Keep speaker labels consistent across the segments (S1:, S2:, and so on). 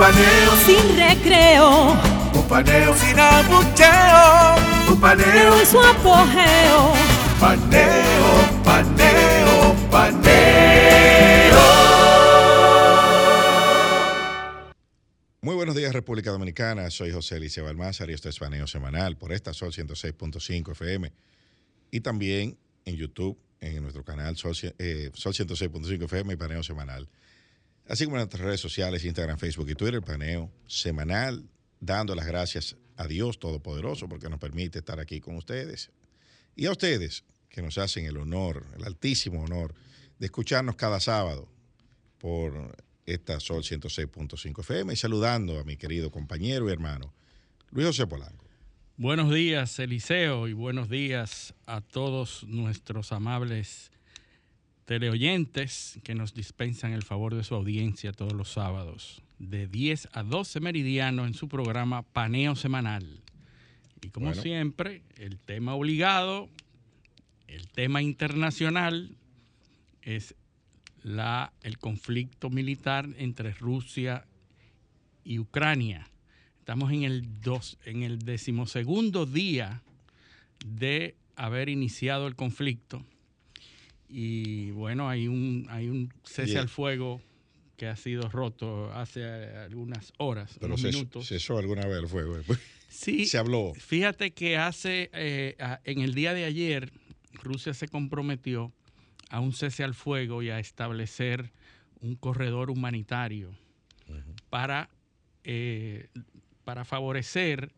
S1: Un paneo
S2: sin recreo.
S1: Un paneo sin abucheo. Un paneo
S2: en su apogeo.
S1: Paneo, paneo, paneo.
S3: Muy buenos días, República Dominicana. Soy José Eliseo Balmázar y esto es Paneo Semanal por esta Sol 106.5 FM y también en YouTube, en nuestro canal Sol, eh, Sol 106.5 FM y Paneo Semanal. Así como en nuestras redes sociales, Instagram, Facebook y Twitter, Paneo Semanal, dando las gracias a Dios Todopoderoso porque nos permite estar aquí con ustedes. Y a ustedes que nos hacen el honor, el altísimo honor de escucharnos cada sábado por esta Sol 106.5 FM y saludando a mi querido compañero y hermano Luis José Polanco.
S4: Buenos días, Eliseo, y buenos días a todos nuestros amables teleoyentes que nos dispensan el favor de su audiencia todos los sábados, de 10 a 12 meridiano en su programa Paneo Semanal. Y como
S3: Bueno.
S4: siempre, el tema obligado, el tema internacional es la, el conflicto militar entre Rusia y Ucrania. Estamos en el, dos, en el decimosegundo día de haber iniciado el conflicto. Y bueno, hay un, hay un cese al fuego que ha sido roto hace algunas horas,
S3: Pero
S4: unos
S3: ces-
S4: minutos.
S3: cesó alguna vez el fuego.
S4: Sí,
S3: Se habló.
S4: Fíjate que hace, eh, en el día de ayer, Rusia se comprometió a un cese al fuego y a establecer un corredor humanitario para, eh, para favorecer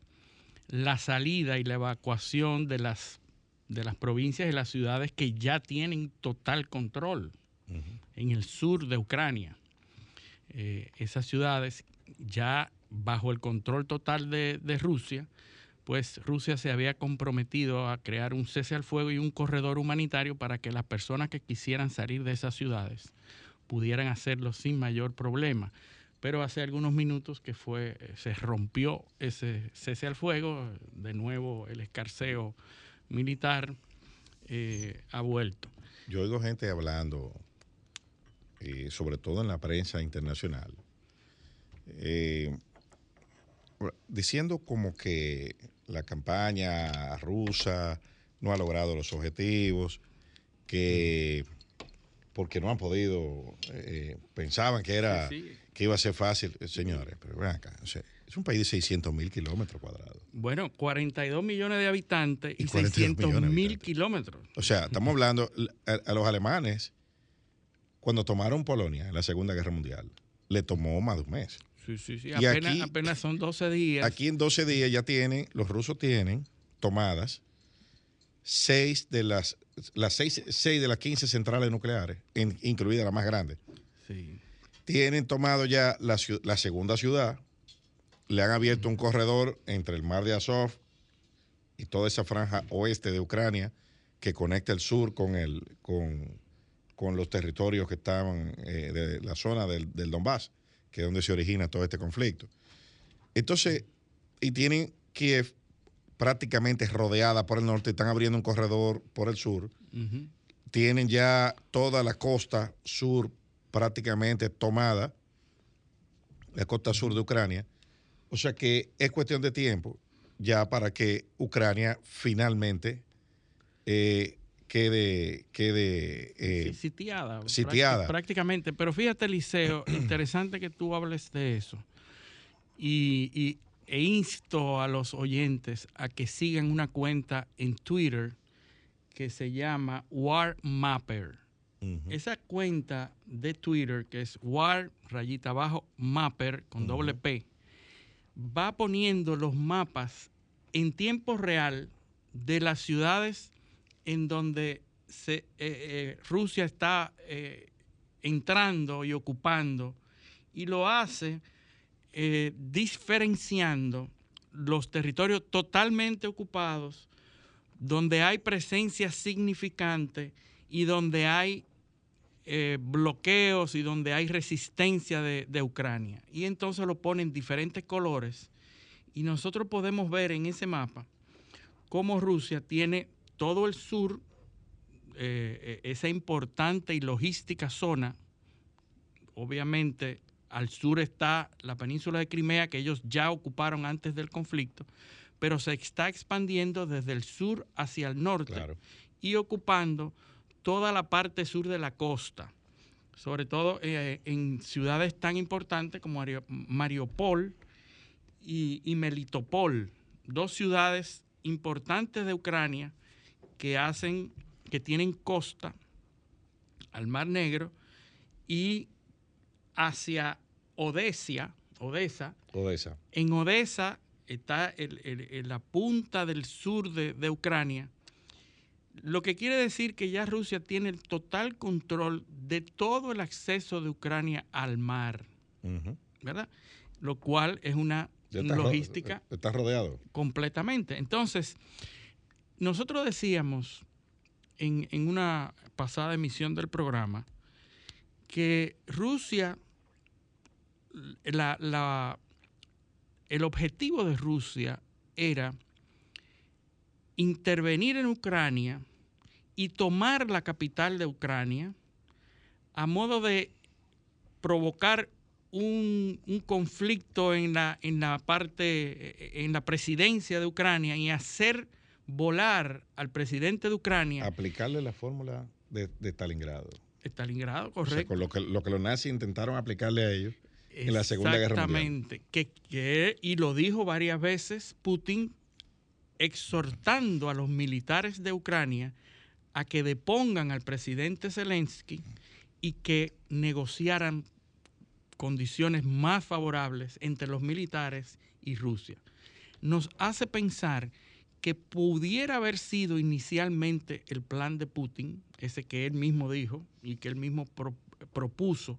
S4: la salida y la evacuación de las, de las provincias y las ciudades que ya tienen total control en el sur de Ucrania. Eh, esas ciudades ya bajo el control total de, de Rusia, pues Rusia se había comprometido a crear un cese al fuego y un corredor humanitario para que las personas que quisieran salir de esas ciudades pudieran hacerlo sin mayor problema. Pero hace algunos minutos que fue, eh, se rompió ese cese al fuego, de nuevo el escarceo militar eh, ha vuelto.
S3: Yo oigo gente hablando, eh, sobre todo en la prensa internacional, eh, diciendo como que la campaña rusa no ha logrado los objetivos, que porque no han podido, eh, pensaban que era
S4: Sí, sí.
S3: que iba a ser fácil, señores, pero ven acá, o sea, es un país de 600 mil kilómetros cuadrados.
S4: Bueno, 42 millones de habitantes y,
S3: Y 42
S4: 600
S3: millones de
S4: mil kilómetros.
S3: O sea, estamos hablando a, a los alemanes, cuando tomaron Polonia en la Segunda Guerra Mundial, le tomó más de un mes.
S4: Sí, sí, sí.
S3: Y
S4: Apenas,
S3: aquí-
S4: apenas son 12 días.
S3: Aquí en 12 días ya tienen, los rusos tienen tomadas seis de las, las seis, seis de las 15 centrales nucleares, in- incluida la más grande.
S4: Sí.
S3: Tienen tomado ya la, la segunda ciudad, le han abierto un corredor entre el mar de Azov y toda esa franja oeste de Ucrania que conecta el sur con, el, con, con los territorios que estaban eh, de la zona del, del Donbass, que es donde se origina todo este conflicto. Entonces, y tienen Kiev prácticamente rodeada por el norte, están abriendo un corredor por el sur, tienen ya toda la costa sur prácticamente tomada, la costa sur de Ucrania. O sea que es cuestión de tiempo ya para que Ucrania finalmente eh, quede, quede eh,
S4: Sí, sitiada.
S3: sitiada.
S4: prácti- Prácticamente. Pero fíjate, Liceo, interesante que tú hables de eso. Y, y- e insto a los oyentes a que sigan una cuenta en Twitter que se llama War Mapper. Esa cuenta de Twitter, que es War rayita abajo Mapper con doble P, va poniendo los mapas en tiempo real de las ciudades en donde eh, eh, Rusia está eh, entrando y ocupando, y lo hace diferenciando los territorios totalmente ocupados, donde hay presencia significante y donde hay eh, bloqueos y donde hay resistencia de, de Ucrania. Y entonces lo ponen diferentes colores y nosotros podemos ver en ese mapa cómo Rusia tiene todo el sur, eh, esa importante y logística zona. Obviamente, al sur está la península de Crimea, que ellos ya ocuparon antes del conflicto, pero se está expandiendo desde el sur hacia el norte
S3: Claro.
S4: y ocupando toda la parte sur de la costa, sobre todo eh, en ciudades tan importantes como Mariupol y, y Melitopol, dos ciudades importantes de Ucrania que hacen, que tienen costa al Mar Negro y hacia Odessa, Odessa,
S3: Odessa.
S4: en Odessa está el- el- el- la punta del sur de, de Ucrania, lo que quiere decir que ya Rusia tiene el total control de todo el acceso de Ucrania al mar. ¿verdad? Lo cual es una
S3: ro-
S4: logística
S3: Está rodeado.
S4: completamente. Entonces, nosotros decíamos en, en una pasada emisión del programa que Rusia, la- la- el objetivo de Rusia era intervenir en Ucrania y tomar la capital de Ucrania a modo de provocar un, un conflicto en la, en la parte, en la presidencia de Ucrania y hacer volar al presidente de Ucrania,
S3: Aplicarle la fórmula de, de Stalingrado.
S4: Stalingrado,
S3: O sea,
S4: correcto.
S3: con lo que, lo que los nazis intentaron aplicarle a ellos en la Segunda Guerra Mundial.
S4: Exactamente. Que, que- y lo dijo varias veces Putin, exhortando a los militares de Ucrania a que depongan al presidente Zelensky y que negociaran condiciones más favorables entre los militares y Rusia. Nos hace pensar que pudiera haber sido inicialmente el plan de Putin, ese que él mismo dijo y que él mismo pro- propuso,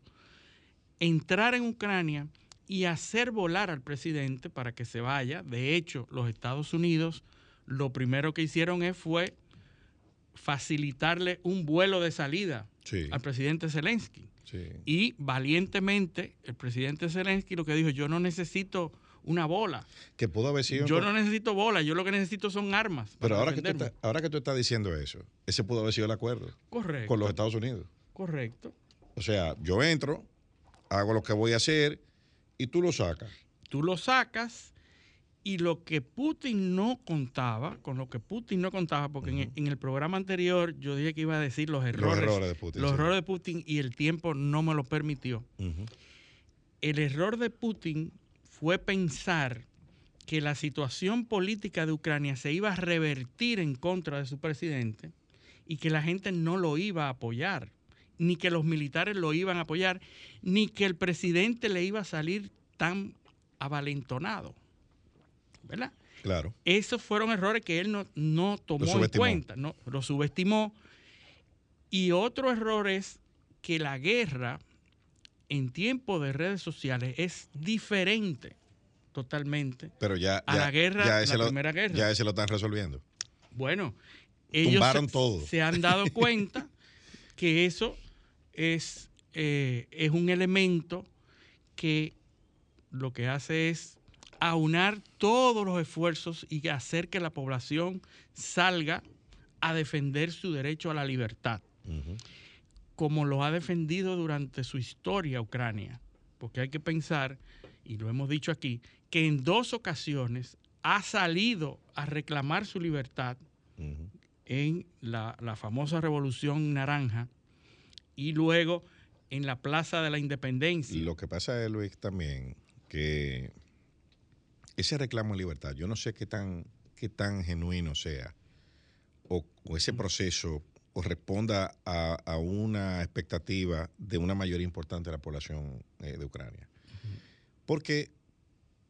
S4: entrar en Ucrania y hacer volar al presidente para que se vaya. De hecho, los Estados Unidos lo primero que hicieron es, fue facilitarle un vuelo de salida
S3: Sí,
S4: al presidente Zelensky.
S3: sí.
S4: Y valientemente el presidente Zelensky lo que dijo, yo no necesito una bola,
S3: Que pudo haber sido.
S4: yo no necesito bola, yo lo que necesito son armas.
S3: pero ahora que, tú
S4: defenderme".
S3: estás, ahora que tú estás diciendo eso, ese pudo haber sido el acuerdo
S4: Correcto.
S3: con los Estados Unidos.
S4: Correcto.
S3: O sea, yo entro, hago lo que voy a hacer y tú lo sacas.
S4: tú lo sacas y lo que Putin no contaba, con lo que Putin no contaba, porque en, el- en el programa anterior yo dije que iba a decir los errores,
S3: Los errores de Putin.
S4: los
S3: sí.
S4: errores de Putin y el tiempo no me lo permitió. El error de Putin fue pensar que la situación política de Ucrania se iba a revertir en contra de su presidente y que la gente no lo iba a apoyar, ni que los militares lo iban a apoyar, ni que el presidente le iba a salir tan avalentonado. ¿Verdad?
S3: Claro.
S4: Esos fueron errores que él no, no tomó en cuenta, no, lo subestimó. Y otro error es que la guerra en tiempo de redes sociales es diferente totalmente.
S3: Pero ya.
S4: A
S3: ya-
S4: la guerra,
S3: ya
S4: la
S3: lo,
S4: primera guerra.
S3: Ya ese lo están resolviendo.
S4: Bueno, ellos se,
S3: todo.
S4: se han dado cuenta que eso es, eh, es un elemento que lo que hace es aunar todos los esfuerzos y hacer que la población salga a defender su derecho a la libertad, como lo ha defendido durante su historia Ucrania. Porque hay que pensar, y lo hemos dicho aquí, que en dos ocasiones ha salido a reclamar su libertad en la, la famosa Revolución Naranja y luego en la Plaza de la Independencia.
S3: Lo que pasa es, Luis, también que ese reclamo de libertad, yo no sé qué tan, qué tan genuino sea, o, o ese proceso o responda a, a una expectativa de una mayoría importante de la población eh, de Ucrania. Porque,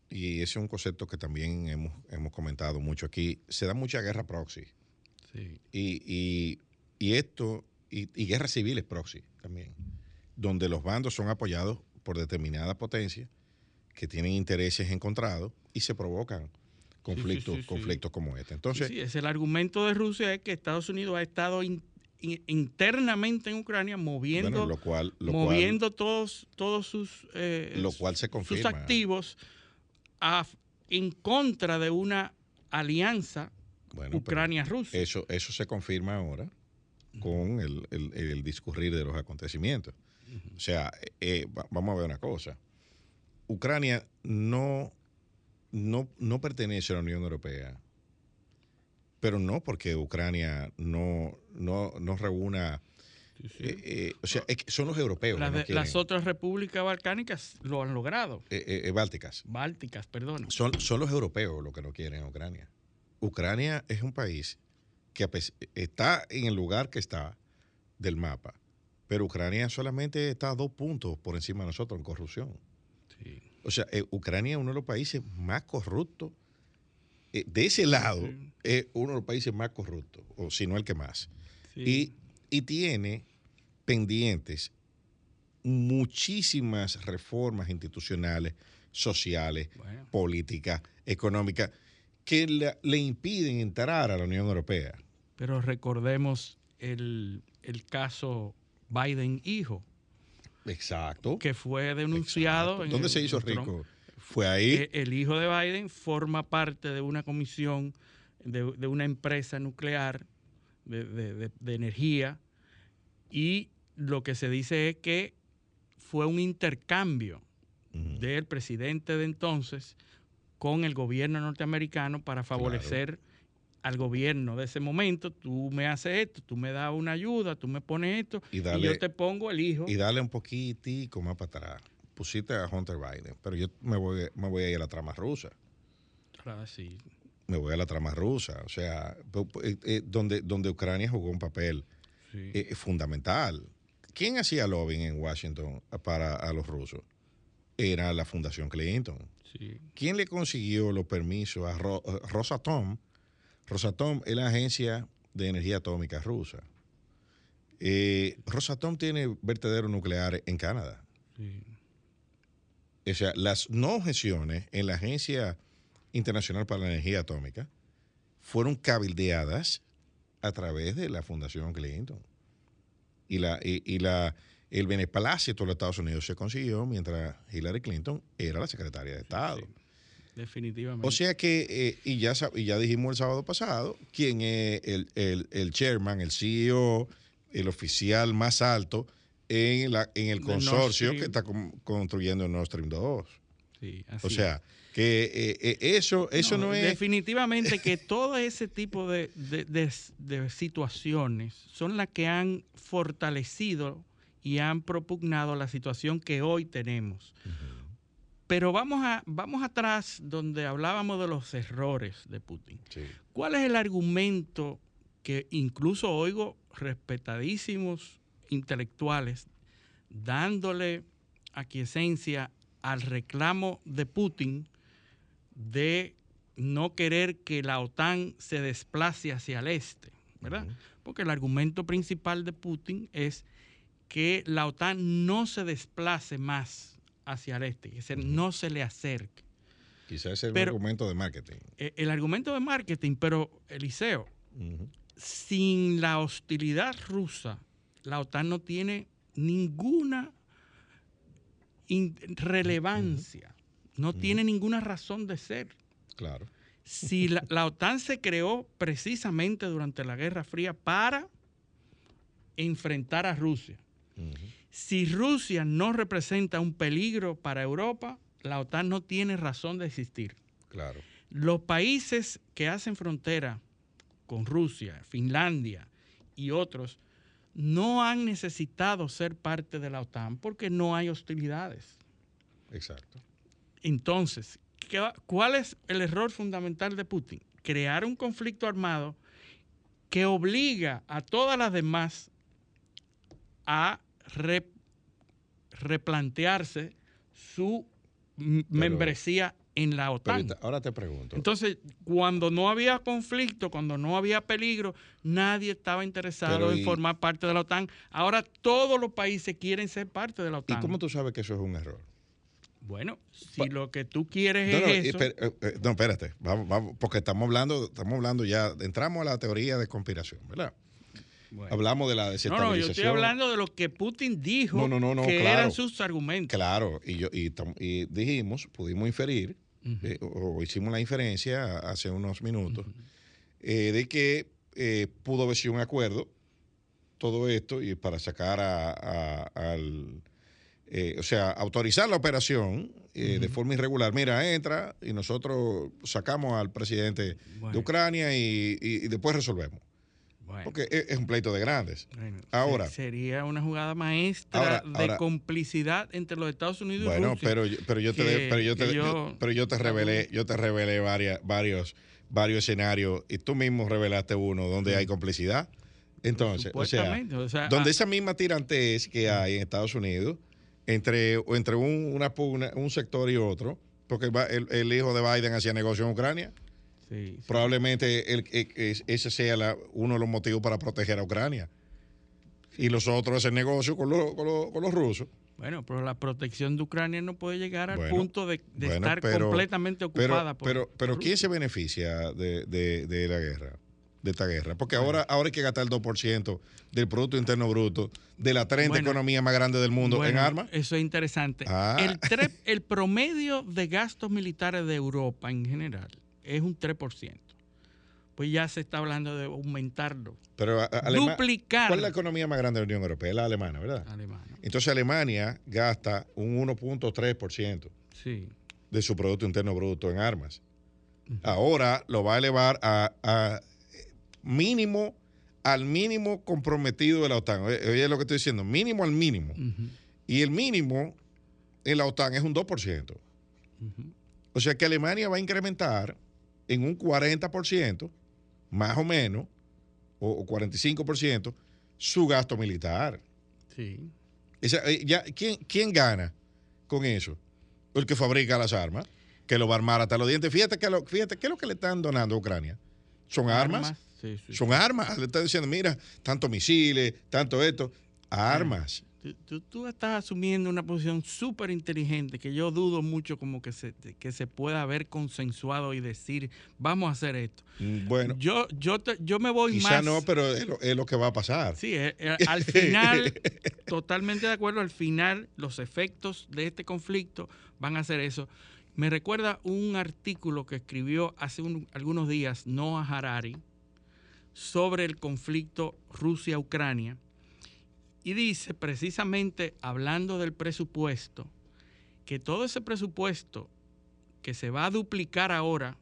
S3: y ese es un concepto que también hemos, hemos comentado mucho aquí, se da mucha guerra proxy.
S4: Sí.
S3: Y, y- y esto, y, y guerras civiles proxy también, donde los bandos son apoyados por determinada potencia que tienen intereses encontrados y se provocan conflictos,
S4: sí, sí.
S3: conflictos como este. Entonces,
S4: sí, es el argumento de Rusia es que Estados Unidos ha estado in- in- internamente en Ucrania moviendo,
S3: bueno, lo cual, lo
S4: moviendo todos, todos sus, eh,
S3: lo cual se
S4: sus
S3: confirma.
S4: activos a- en contra de una alianza
S3: Bueno,
S4: Ucrania-Rusia.
S3: Eso, eso se confirma ahora con el, el- el discurrir de los acontecimientos. O sea, eh, va- vamos a ver una cosa. Ucrania no, no, no pertenece a la Unión Europea, pero no porque Ucrania no, no, no reúna...
S4: Sí, sí.
S3: eh, eh, o sea, es que son los europeos
S4: Las,
S3: no
S4: las otras repúblicas balcánicas lo han logrado.
S3: eh, eh, bálticas.
S4: Bálticas, perdón.
S3: Son, son los europeos los que no quieren a Ucrania. Ucrania es un país que está en el lugar que está del mapa, pero Ucrania solamente está a dos puntos por encima de nosotros en corrupción.
S4: Sí.
S3: O sea, eh, Ucrania es uno de los países más corruptos. eh, de ese lado,
S4: Sí.
S3: es uno de los países más corruptos, o si no el que más.
S4: Sí.
S3: Y, y tiene pendientes muchísimas reformas institucionales, sociales,
S4: Bueno.
S3: políticas, económicas, que le, le impiden entrar a la Unión Europea.
S4: Pero recordemos el, el caso Biden hijo,
S3: Exacto.
S4: que fue denunciado. En
S3: ¿Dónde
S4: el-
S3: se hizo
S4: Trump.
S3: rico? Fue ahí.
S4: Eh, El hijo de Biden forma parte de una comisión de, de una empresa nuclear de, de- de- de energía y lo que se dice es que fue un intercambio del presidente de entonces con el gobierno norteamericano para favorecer al gobierno de ese momento. Tú me haces esto, tú me das una ayuda, tú me pones esto
S3: Y
S4: y,
S3: dale-
S4: yo te pongo el hijo.
S3: y darle un poquitico más para atrás. Pusiste a Hunter Biden, pero yo me voy, me voy a ir a la trama rusa.
S4: Ah, sí.
S3: Me voy a la trama rusa. O sea, eh, eh, donde, donde Ucrania jugó un papel
S4: sí.
S3: eh, fundamental. ¿Quién hacía lobbying en Washington para a los rusos? Era la Fundación Clinton.
S4: sí.
S3: ¿Quién le consiguió los permisos a Ro- Rosatom? Rosatom es la agencia de energía atómica rusa. Eh, Rosatom tiene vertederos nucleares en Canadá.
S4: sí.
S3: O sea, las no objeciones en la Agencia Internacional para la Energía Atómica fueron cabildeadas a través de la Fundación Clinton. Y, la, y, y la, el beneplácito de los Estados Unidos se consiguió mientras Hillary Clinton era la secretaria de Estado.
S4: sí. Definitivamente.
S3: O sea que, eh, y, ya, y ya dijimos el sábado pasado, quién es el, el, el chairman, el CEO, el oficial más alto en, la, en el consorcio que está con- construyendo Nord Stream 2.
S4: Sí, así
S3: O sea, que eh, eh, eso, eso no, es...
S4: Definitivamente que todo ese tipo de, de- de- de situaciones son las que han fortalecido y han propugnado la situación que hoy tenemos. Pero vamos, a, vamos atrás donde hablábamos de los errores de Putin.
S3: Sí.
S4: ¿Cuál es el argumento que incluso oigo respetadísimos intelectuales dándole aquiescencia al reclamo de Putin de no querer que la OTAN se desplace hacia el este, ¿verdad? Porque el argumento principal de Putin es que la OTAN no se desplace más hacia el este, que se- no se le acerque.
S3: Quizás es el
S4: Pero-
S3: argumento de marketing.
S4: Eh, El argumento de marketing, pero Eliseo, sin la hostilidad rusa, la OTAN no tiene ninguna in- relevancia, no tiene ninguna razón de ser.
S3: Claro.
S4: Si la, la OTAN se creó precisamente durante la Guerra Fría para enfrentar a Rusia. Si Rusia no representa un peligro para Europa, la OTAN no tiene razón de existir.
S3: Claro.
S4: Los países que hacen frontera con Rusia, Finlandia y otros, no han necesitado ser parte de la OTAN porque no hay hostilidades.
S3: Exacto.
S4: Entonces, ¿qué va- ¿cuál es el error fundamental de Putin? Crear un conflicto armado que obliga a todas las demás a re- replantearse su membresía en la OTAN.
S3: ahora te pregunto.
S4: Entonces, cuando no había conflicto, cuando no había peligro, nadie estaba interesado en
S3: y-
S4: formar parte de la OTAN. Ahora todos los países quieren ser parte de la
S3: ¿Y
S4: OTAN.
S3: cómo tú sabes que eso es un error?
S4: Bueno, si lo que tú quieres
S3: No, no,
S4: es
S3: y
S4: eso,
S3: eh, eh, no, espérate, vamos, vamos, porque estamos hablando, estamos hablando ya, entramos a la teoría de conspiración, ¿verdad?
S4: Bueno.
S3: Hablamos de la
S4: no,
S3: desestabilización.
S4: no, yo estoy hablando de lo que Putin dijo
S3: No, no, no, no,
S4: que
S3: claro.
S4: eran sus argumentos.
S3: Claro, y, yo, y, dijimos, pudimos inferir, eh, o, o hicimos la inferencia hace unos minutos, eh, de que eh, pudo haber sido un acuerdo todo esto y para sacar a, a- al, o sea, autorizar la operación eh, de forma irregular. Mira, entra y nosotros sacamos al presidente
S4: Bueno.
S3: de Ucrania y, y- y después resolvemos.
S4: Bueno,
S3: Porque es, es un pleito de grandes.
S4: bueno,
S3: ahora-
S4: se- sería una jugada maestra
S3: Ahora-
S4: de
S3: ahora-
S4: complicidad entre los Estados Unidos y
S3: Bueno,
S4: Rusia.
S3: pero, yo- pero yo te, pero yo te, yo- pero yo te revelé, yo te revelé varias, varios, varios escenarios y tú mismo revelaste uno donde hay complicidad. Entonces, o sea,
S4: Supuestamente, o sea,
S3: donde
S4: ah,
S3: esa misma tirantez que hay en Estados Unidos entre, entre un, una pugna- un sector y otro, porque va- el, el hijo de Biden hacía negocio en Ucrania,
S4: sí, sí.
S3: probablemente el- e- es- ese sea la- uno de los motivos para proteger a Ucrania. Y los otros hacen negocio con, los- con los- con los rusos.
S4: Bueno, pero la protección de Ucrania no puede llegar al
S3: Bueno,
S4: punto de, de
S3: bueno,
S4: estar
S3: pero-
S4: completamente
S3: Pero,
S4: ocupada por
S3: pero, pero ¿quién se beneficia de, de- de la guerra? De esta guerra. Porque ahora, ahora hay que gastar el 2% del Producto Interno Bruto de la 30
S4: Bueno,
S3: economía más grande del mundo en armas.
S4: Eso es interesante.
S3: Ah.
S4: El, tre- el promedio de gastos militares de Europa en general es un 3%. Pues ya se está hablando de aumentarlo.
S3: Pero a- a- Alema-
S4: duplicar.
S3: ¿Cuál es la economía más grande de la Unión Europea? Es la alemana, ¿verdad?
S4: Alemania.
S3: Entonces Alemania gasta un 1.3%
S4: Sí.
S3: de su Producto Interno Bruto en armas. Ahora lo va a elevar a, a mínimo, al mínimo comprometido de la OTAN. Oye, lo que estoy diciendo, mínimo al mínimo. Y el mínimo en la OTAN es un 2%.
S4: ujú.
S3: O sea que Alemania va a incrementar en un 40%, más o menos, o, o 45%, su gasto militar.
S4: Sí.
S3: Esa- eh, ya, ¿quién, quién gana con eso? El que fabrica las armas, que lo va a armar hasta los dientes. Fíjate que lo, fíjate qué es lo que le están donando a Ucrania. Son armas.
S4: Sí, sí,
S3: Son armas. Le están diciendo, mira, tanto misiles, tanto esto. Armas.
S4: Tú, tú- tú estás asumiendo una posición súper inteligente que yo dudo mucho como que se, que se pueda haber consensuado y decir, vamos a hacer esto.
S3: Mm, Bueno,
S4: Yo, yo, te- yo me voy
S3: quizá
S4: más...
S3: no, pero es lo, es lo que va a pasar.
S4: Sí, eh, eh, al final, totalmente de acuerdo, al final los efectos de este conflicto van a ser eso. Me recuerda un artículo que escribió hace un- algunos días Noah Harari sobre el conflicto Rusia-Ucrania y dice precisamente, hablando del presupuesto, que todo ese presupuesto que se va a duplicar ahora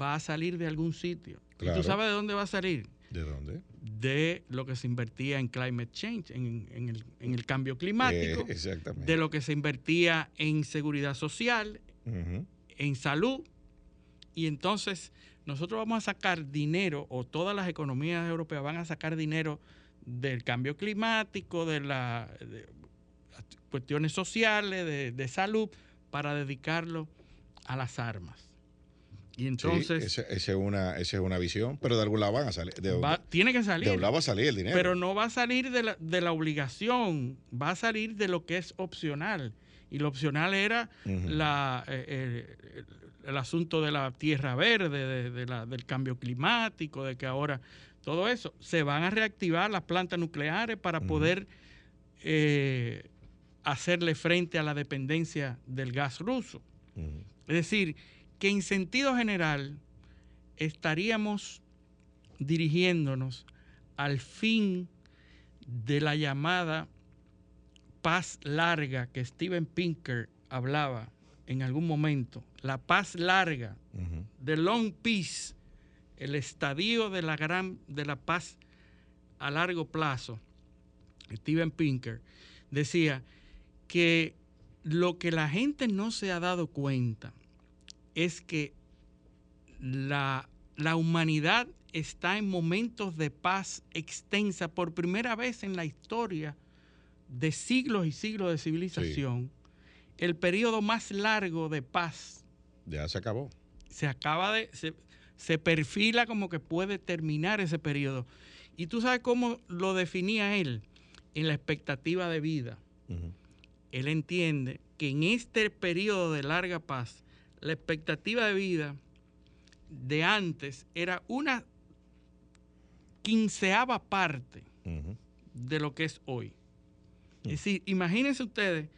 S4: va a salir de algún sitio. ¿Y tú sabes de dónde va a salir?
S3: ¿De dónde?
S4: de lo que se invertía en climate change, en, en el, en el cambio climático,
S3: Eh, exactamente.
S4: de lo que se invertía en seguridad social, en salud. Y entonces nosotros vamos a sacar dinero, o todas las economías europeas van a sacar dinero del cambio climático, de las cuestiones sociales, de, de salud, para dedicarlo a las armas. Y
S3: Sí,
S4: entonces
S3: esa, esa es una, esa es una visión, pero de algún lado van a salir. De,
S4: va- tiene que salir.
S3: de algún lado va a salir el dinero.
S4: Pero no va a salir de la, de la obligación, va a salir de lo que es opcional. Y lo opcional era la, eh, eh, el, el asunto de la tierra verde, de, de la- del cambio climático, de que ahora todo eso. Se van a reactivar las plantas nucleares para poder eh, hacerle frente a la dependencia del gas ruso. Es decir, que en sentido general estaríamos dirigiéndonos al fin de la llamada paz larga que Steven Pinker hablaba en algún momento, la paz larga,
S3: Ujú.
S4: the long peace, el estadio de la gran de la paz a largo plazo. Steven Pinker decía que lo que la gente no se ha dado cuenta es que la, la humanidad está en momentos de paz extensa por primera vez en la historia de siglos y siglos de civilización. El periodo más largo de paz
S3: Ya se acabó.
S4: se acaba de, se, se perfila como que puede terminar ese periodo. Y tú sabes cómo lo definía él en la expectativa de vida. Él entiende que en este periodo de larga paz, la expectativa de vida de antes era una quinceava parte de lo que es hoy. Es decir, imagínense ustedes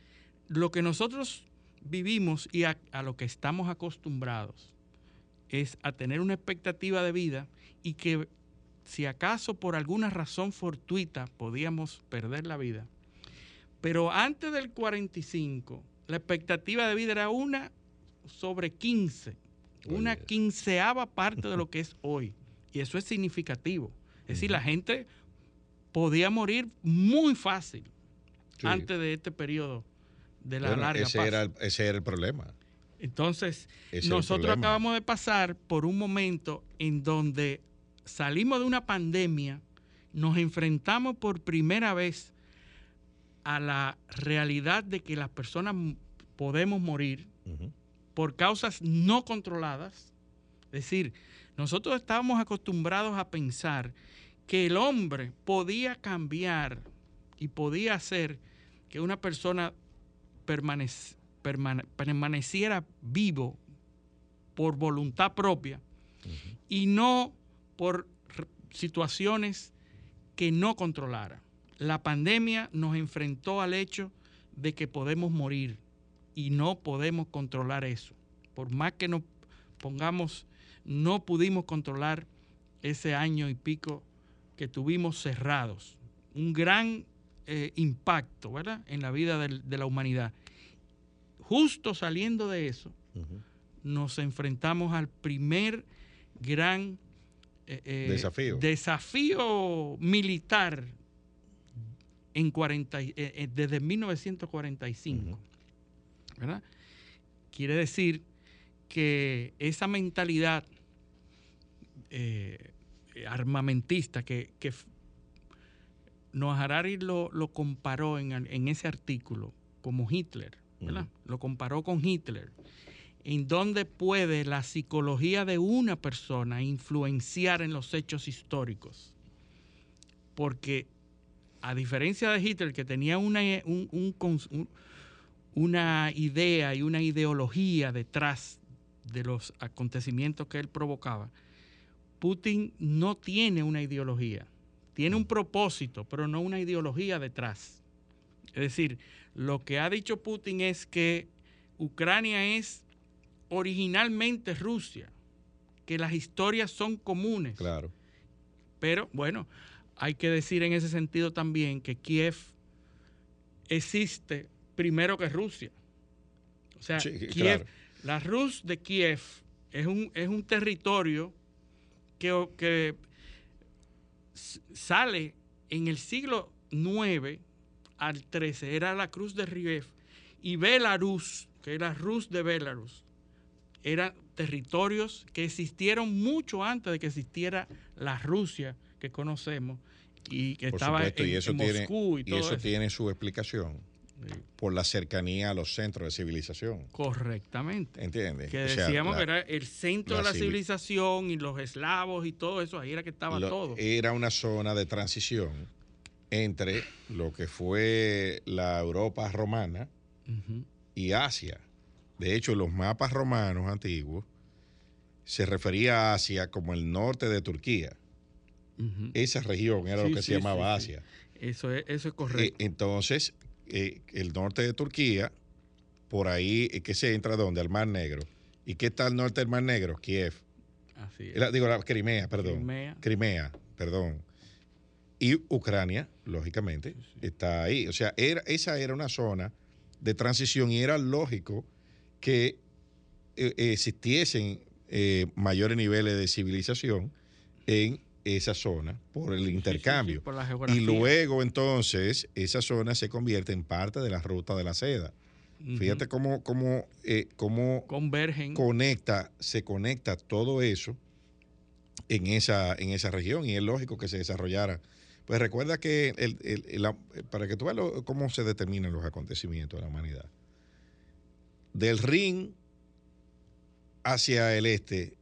S4: lo que nosotros vivimos y a, a lo que estamos acostumbrados es a tener una expectativa de vida y que si acaso por alguna razón fortuita podíamos perder la vida. Pero antes del 45, la expectativa de vida era una sobre 15, una quinceava parte de lo que es hoy. Y eso es significativo. Es decir, la gente podía morir muy fácil
S3: Sí.
S4: antes de este periodo de la
S3: Bueno,
S4: larga
S3: ese,
S4: paz.
S3: era el, ese era el problema.
S4: Entonces,
S3: es
S4: nosotros acabamos de pasar por un momento en donde salimos de una pandemia, nos enfrentamos por primera vez a la realidad de que las personas podemos morir por causas no controladas. Es decir, nosotros estábamos acostumbrados a pensar que el hombre podía cambiar y podía hacer que una persona permanec- permane- permaneciera vivo por voluntad propia y no por situaciones que no controlara. La pandemia nos enfrentó al hecho de que podemos morir y no podemos controlar eso. Por más que nos pongamos, no pudimos controlar ese año y pico que tuvimos cerrados. Un gran eh, impacto, ¿verdad? En la vida del- de la humanidad. Justo saliendo de eso, nos enfrentamos al primer gran eh, eh,
S3: Desafío.
S4: desafío militar en 40 y- eh, desde 1945.
S3: Ujú.
S4: ¿verdad? Quiere decir que esa mentalidad eh, armamentista que, que Noah Harari lo, lo comparó en ese artículo como Hitler, ¿verdad? Lo comparó con Hitler. En donde puede la psicología de una persona influenciar en los hechos históricos. Porque a diferencia de Hitler, que tenía una, un- un- una idea y una ideología detrás de los acontecimientos que él provocaba, Putin no tiene una ideología. Tiene un propósito, pero no una ideología detrás. Es decir, lo que ha dicho Putin es que Ucrania es originalmente Rusia, que las historias son comunes.
S3: Claro.
S4: Pero bueno, hay que decir en ese sentido también que Kiev existe primero que Rusia. O sea,
S3: Sí,
S4: Kiev,
S3: claro.
S4: la Rus de Kiev es un, es un territorio que, que sale en el siglo IX al XIII, era la Cruz de Riev, y Belarus, que era Rus de Belarus, eran territorios que existieron mucho antes de que existiera la Rusia que conocemos y que
S3: Por
S4: estaba
S3: supuesto,
S4: en,
S3: y eso,
S4: en Moscú y
S3: y
S4: todo
S3: eso
S4: eso.
S3: tiene su explicación
S4: Sí,
S3: por la cercanía a los centros de civilización.
S4: Correctamente.
S3: ¿Entiendes?
S4: Que
S3: O sea,
S4: decíamos
S3: la-
S4: que era el centro
S3: la
S4: de la
S3: civil-
S4: civilización y los eslavos y todo eso, ahí era que estaba
S3: lo-
S4: todo.
S3: Era una zona de transición entre lo que fue la Europa romana y Asia. De hecho, los mapas romanos antiguos se refería a Asia como el norte de Turquía. Esa región era
S4: Sí,
S3: lo que
S4: sí,
S3: se llamaba
S4: sí.
S3: Asia.
S4: Eso es, eso es
S3: Eh,
S4: correcto.
S3: entonces, eh, el norte de Turquía, por ahí eh, que se entra donde? Al Mar Negro. ¿Y qué está al norte del Mar Negro? Kiev.
S4: Así es.
S3: La- digo, la Crimea, perdón.
S4: Crimea.
S3: Crimea, perdón. Y Ucrania, lógicamente, está ahí. O sea, era, esa era una zona de transición y era lógico que eh, existiesen eh, mayores niveles de civilización en esa zona por el
S4: Sí, sí, sí,
S3: intercambio.
S4: por la geografía.
S3: Y luego entonces esa zona se convierte en parte de la ruta de la seda. Fíjate cómo, cómo, eh, cómo
S4: Convergen.
S3: conecta, se conecta todo eso en esa, en esa región y es lógico que se desarrollara. Pues recuerda que el- el- la- para que tú veas lo- cómo se determinan los acontecimientos de la humanidad. Del Rin hacia el este,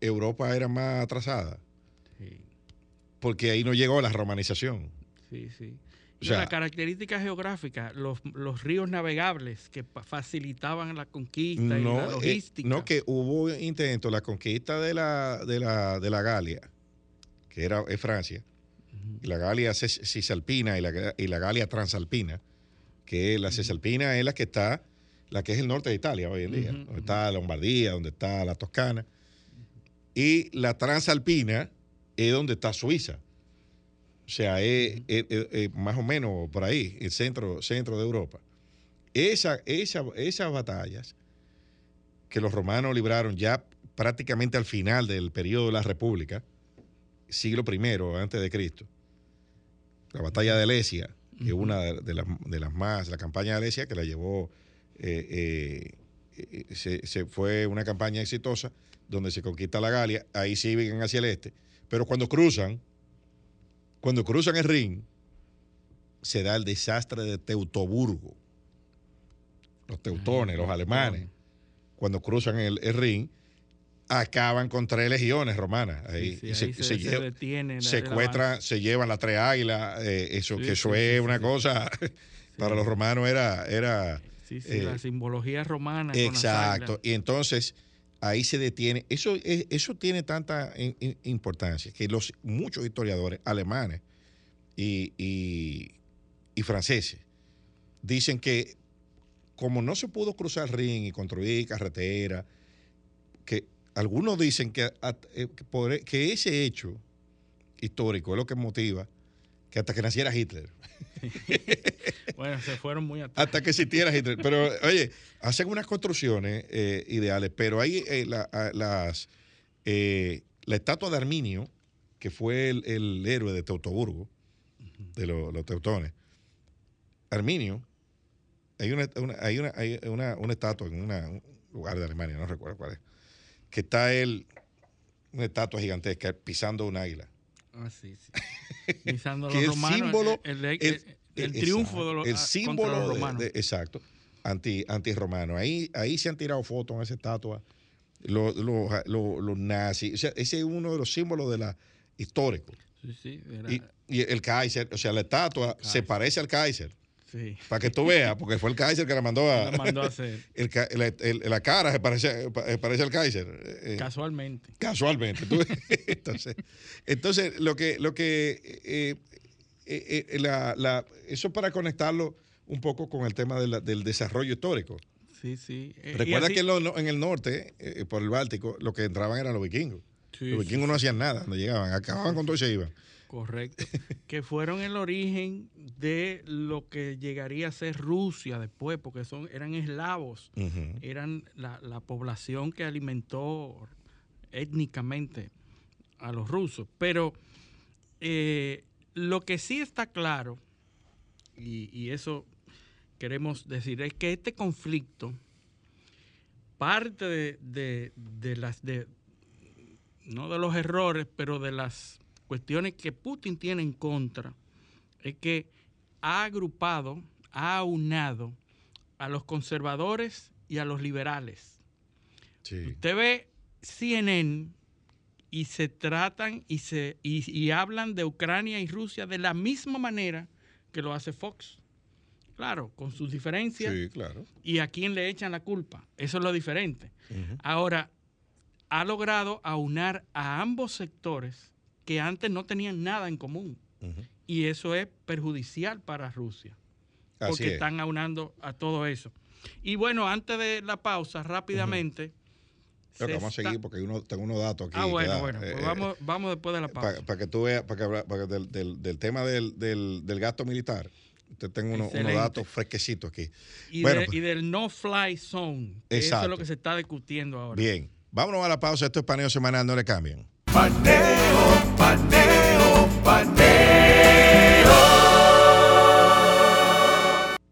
S3: Europa era más atrasada,
S4: Sí,
S3: porque ahí no llegó la romanización.
S4: sí, sí.
S3: O sea,
S4: la característica geográfica, los, los ríos navegables que facilitaban la conquista y la
S3: eh,
S4: logística.
S3: no, que hubo intento, la conquista de la, de la, de la Galia, que era es Francia, la Galia cis- cisalpina y la, y la Galia transalpina, que la cisalpina es la que está, la que es el norte de Italia hoy en día, donde está Lombardía, donde está la Toscana, y la transalpina es donde está Suiza. O sea, es, es- es- es más o menos por ahí, el centro, centro de Europa. Esa, esa, esas batallas que los romanos libraron ya prácticamente al final del periodo de la República, siglo I antes de Cristo. La batalla de Alesia, que es una de, las, de las más, la campaña de Alesia que la llevó, eh, eh, eh, se, se fue una campaña exitosa donde se conquista la Galia, ahí siguen hacia el este, pero cuando cruzan, cuando cruzan el Rin, se da el desastre de Teutoburgo. Los teutones, los alemanes cuando cruzan el, el ring, acaban con tres legiones romanas. Ahí,
S4: Sí, sí,
S3: Y se,
S4: ahí se- detiene
S3: secuestran, se llevan las tres águilas. eh, eso
S4: Sí,
S3: que eso es una cosa, para los romanos era, era
S4: Sí, sí,
S3: eh,
S4: la simbología romana.
S3: exacto. Y entonces ahí se detiene. Eso, es- eso tiene tanta in- in- importancia que los muchos historiadores alemanes y, y- y franceses dicen que como no se pudo cruzar el ring y construir carretera, algunos dicen que, eh, que ese hecho histórico es lo que motiva que hasta que naciera Hitler,
S4: Bueno, se fueron muy atrás.
S3: hasta que existiera Hitler. Pero, oye, hacen unas construcciones eh, ideales, pero hay eh, la, las, eh, la estatua de Arminio, que fue el, el héroe de Teutoburgo, de lo- los teutones. Arminio, hay una, una- hay una, hay una, una estatua en un lugar de Alemania, no recuerdo cuál es, que está él, una estatua gigantesca, pisando un águila.
S4: Ah, sí, sí. Pisando a
S3: que
S4: los romanos,
S3: símbolo-
S4: el, el-
S3: el-
S4: el
S3: el-
S4: triunfo de los,
S3: el
S4: ah,
S3: símbolo
S4: los romanos.
S3: de- exacto anti anti romano ahí ahí se han tirado fotos en esa estatua los, los, los- los nazis o sea, ese es uno de los símbolos de la histórico
S4: sí, sí, era-
S3: y, y el Kaiser o sea la estatua se parece al Kaiser
S4: sí.
S3: para que tú veas porque fue el Kaiser que la mandó a
S4: La mandó a hacer
S3: el la, el- la cara se parece, parece al Kaiser eh,
S4: casualmente.
S3: casualmente. tú- entonces, entonces, lo que, lo que eh, eh, eh, la- la- eso para conectarlo un poco con el tema de la- del desarrollo histórico.
S4: Sí, sí.
S3: Recuerda
S4: así-
S3: que en, lo- en el norte, por el Báltico, lo que entraban eran los vikingos.
S4: Sí,
S3: los
S4: sí,
S3: vikingos no hacían nada cuando llegaban, acababan con todo y se iban.
S4: Correcto. que fueron el origen de lo que llegaría a ser Rusia después, porque son eran eslavos, eran la, la población que alimentó étnicamente a los rusos. Pero eh, lo que sí está claro, y, y eso queremos decir, es que este conflicto, parte de, de- de las de no de los errores, pero de las cuestiones que Putin tiene en contra, es que ha agrupado, ha aunado a los conservadores y a los liberales.
S3: Sí.
S4: Usted ve CNN y se tratan y, se, y, y hablan de Ucrania y Rusia de la misma manera que lo hace Fox. Claro, con sus diferencias
S3: Sí, claro.
S4: y a quién le echan la culpa. Eso es lo diferente. Ahora, ha logrado aunar a ambos sectores que antes no tenían nada en común. Y eso es perjudicial para Rusia,
S3: Así
S4: porque
S3: es.
S4: están aunando a todo eso. Y bueno, antes de la pausa, rápidamente.
S3: Vamos a seguir porque uno, tengo unos datos aquí.
S4: Ah, bueno,
S3: da,
S4: bueno,
S3: eh,
S4: pues
S3: eh,
S4: vamos, vamos después de la pausa.
S3: Para que tú veas, para que, para que del, del- del tema del, del- del gasto militar, usted tengo unos, unos datos fresquecitos aquí.
S4: y,
S3: bueno,
S4: de-
S3: pues-
S4: y del no-fly zone. que Eso es lo que se está discutiendo ahora.
S3: Bien, vámonos a la pausa. Esto es paneo semanal, no le cambien.
S1: Paneo, paneo, paneo.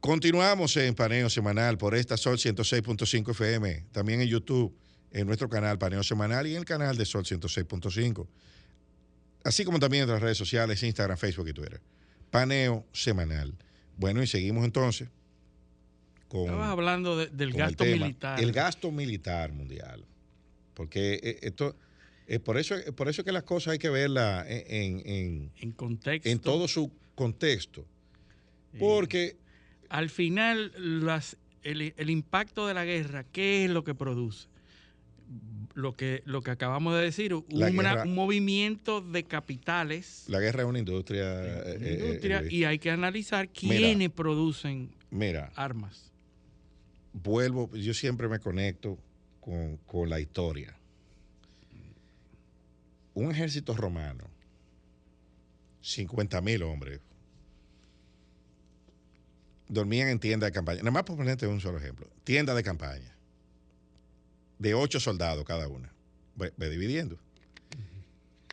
S3: Continuamos en paneo semanal por esta Sol 106.5 FM, también en YouTube, en nuestro canal Paneo Semanal y en el canal de Sol 106.5, así como también en las redes sociales, Instagram, Facebook y Twitter. Paneo semanal. Bueno, y seguimos entonces con...
S4: Estabas hablando de- del
S3: el
S4: gasto militar.
S3: El gasto militar mundial. Porque eh, esto, eh, por eso, por eso es que las cosas hay que verlas en, en-
S4: en contexto.
S3: en todo su contexto. Porque
S4: Al final, las, el, el impacto de la guerra, ¿qué es lo que produce? Lo que, lo que acabamos de decir,
S3: La
S4: una-
S3: guerra-
S4: un movimiento de capitales
S3: la guerra es una industria.
S4: una
S3: eh, eh,
S4: y hay que analizar
S3: Mira.
S4: quiénes producen
S3: Mira,
S4: armas.
S3: vuelvo, yo siempre me conecto con, con la historia. Un ejército romano, 50 mil hombres, dormían en tiendas de campaña. Nada más por ponerte un solo ejemplo. Tienda de campaña. De ocho soldados cada una. Ve, ve dividiendo.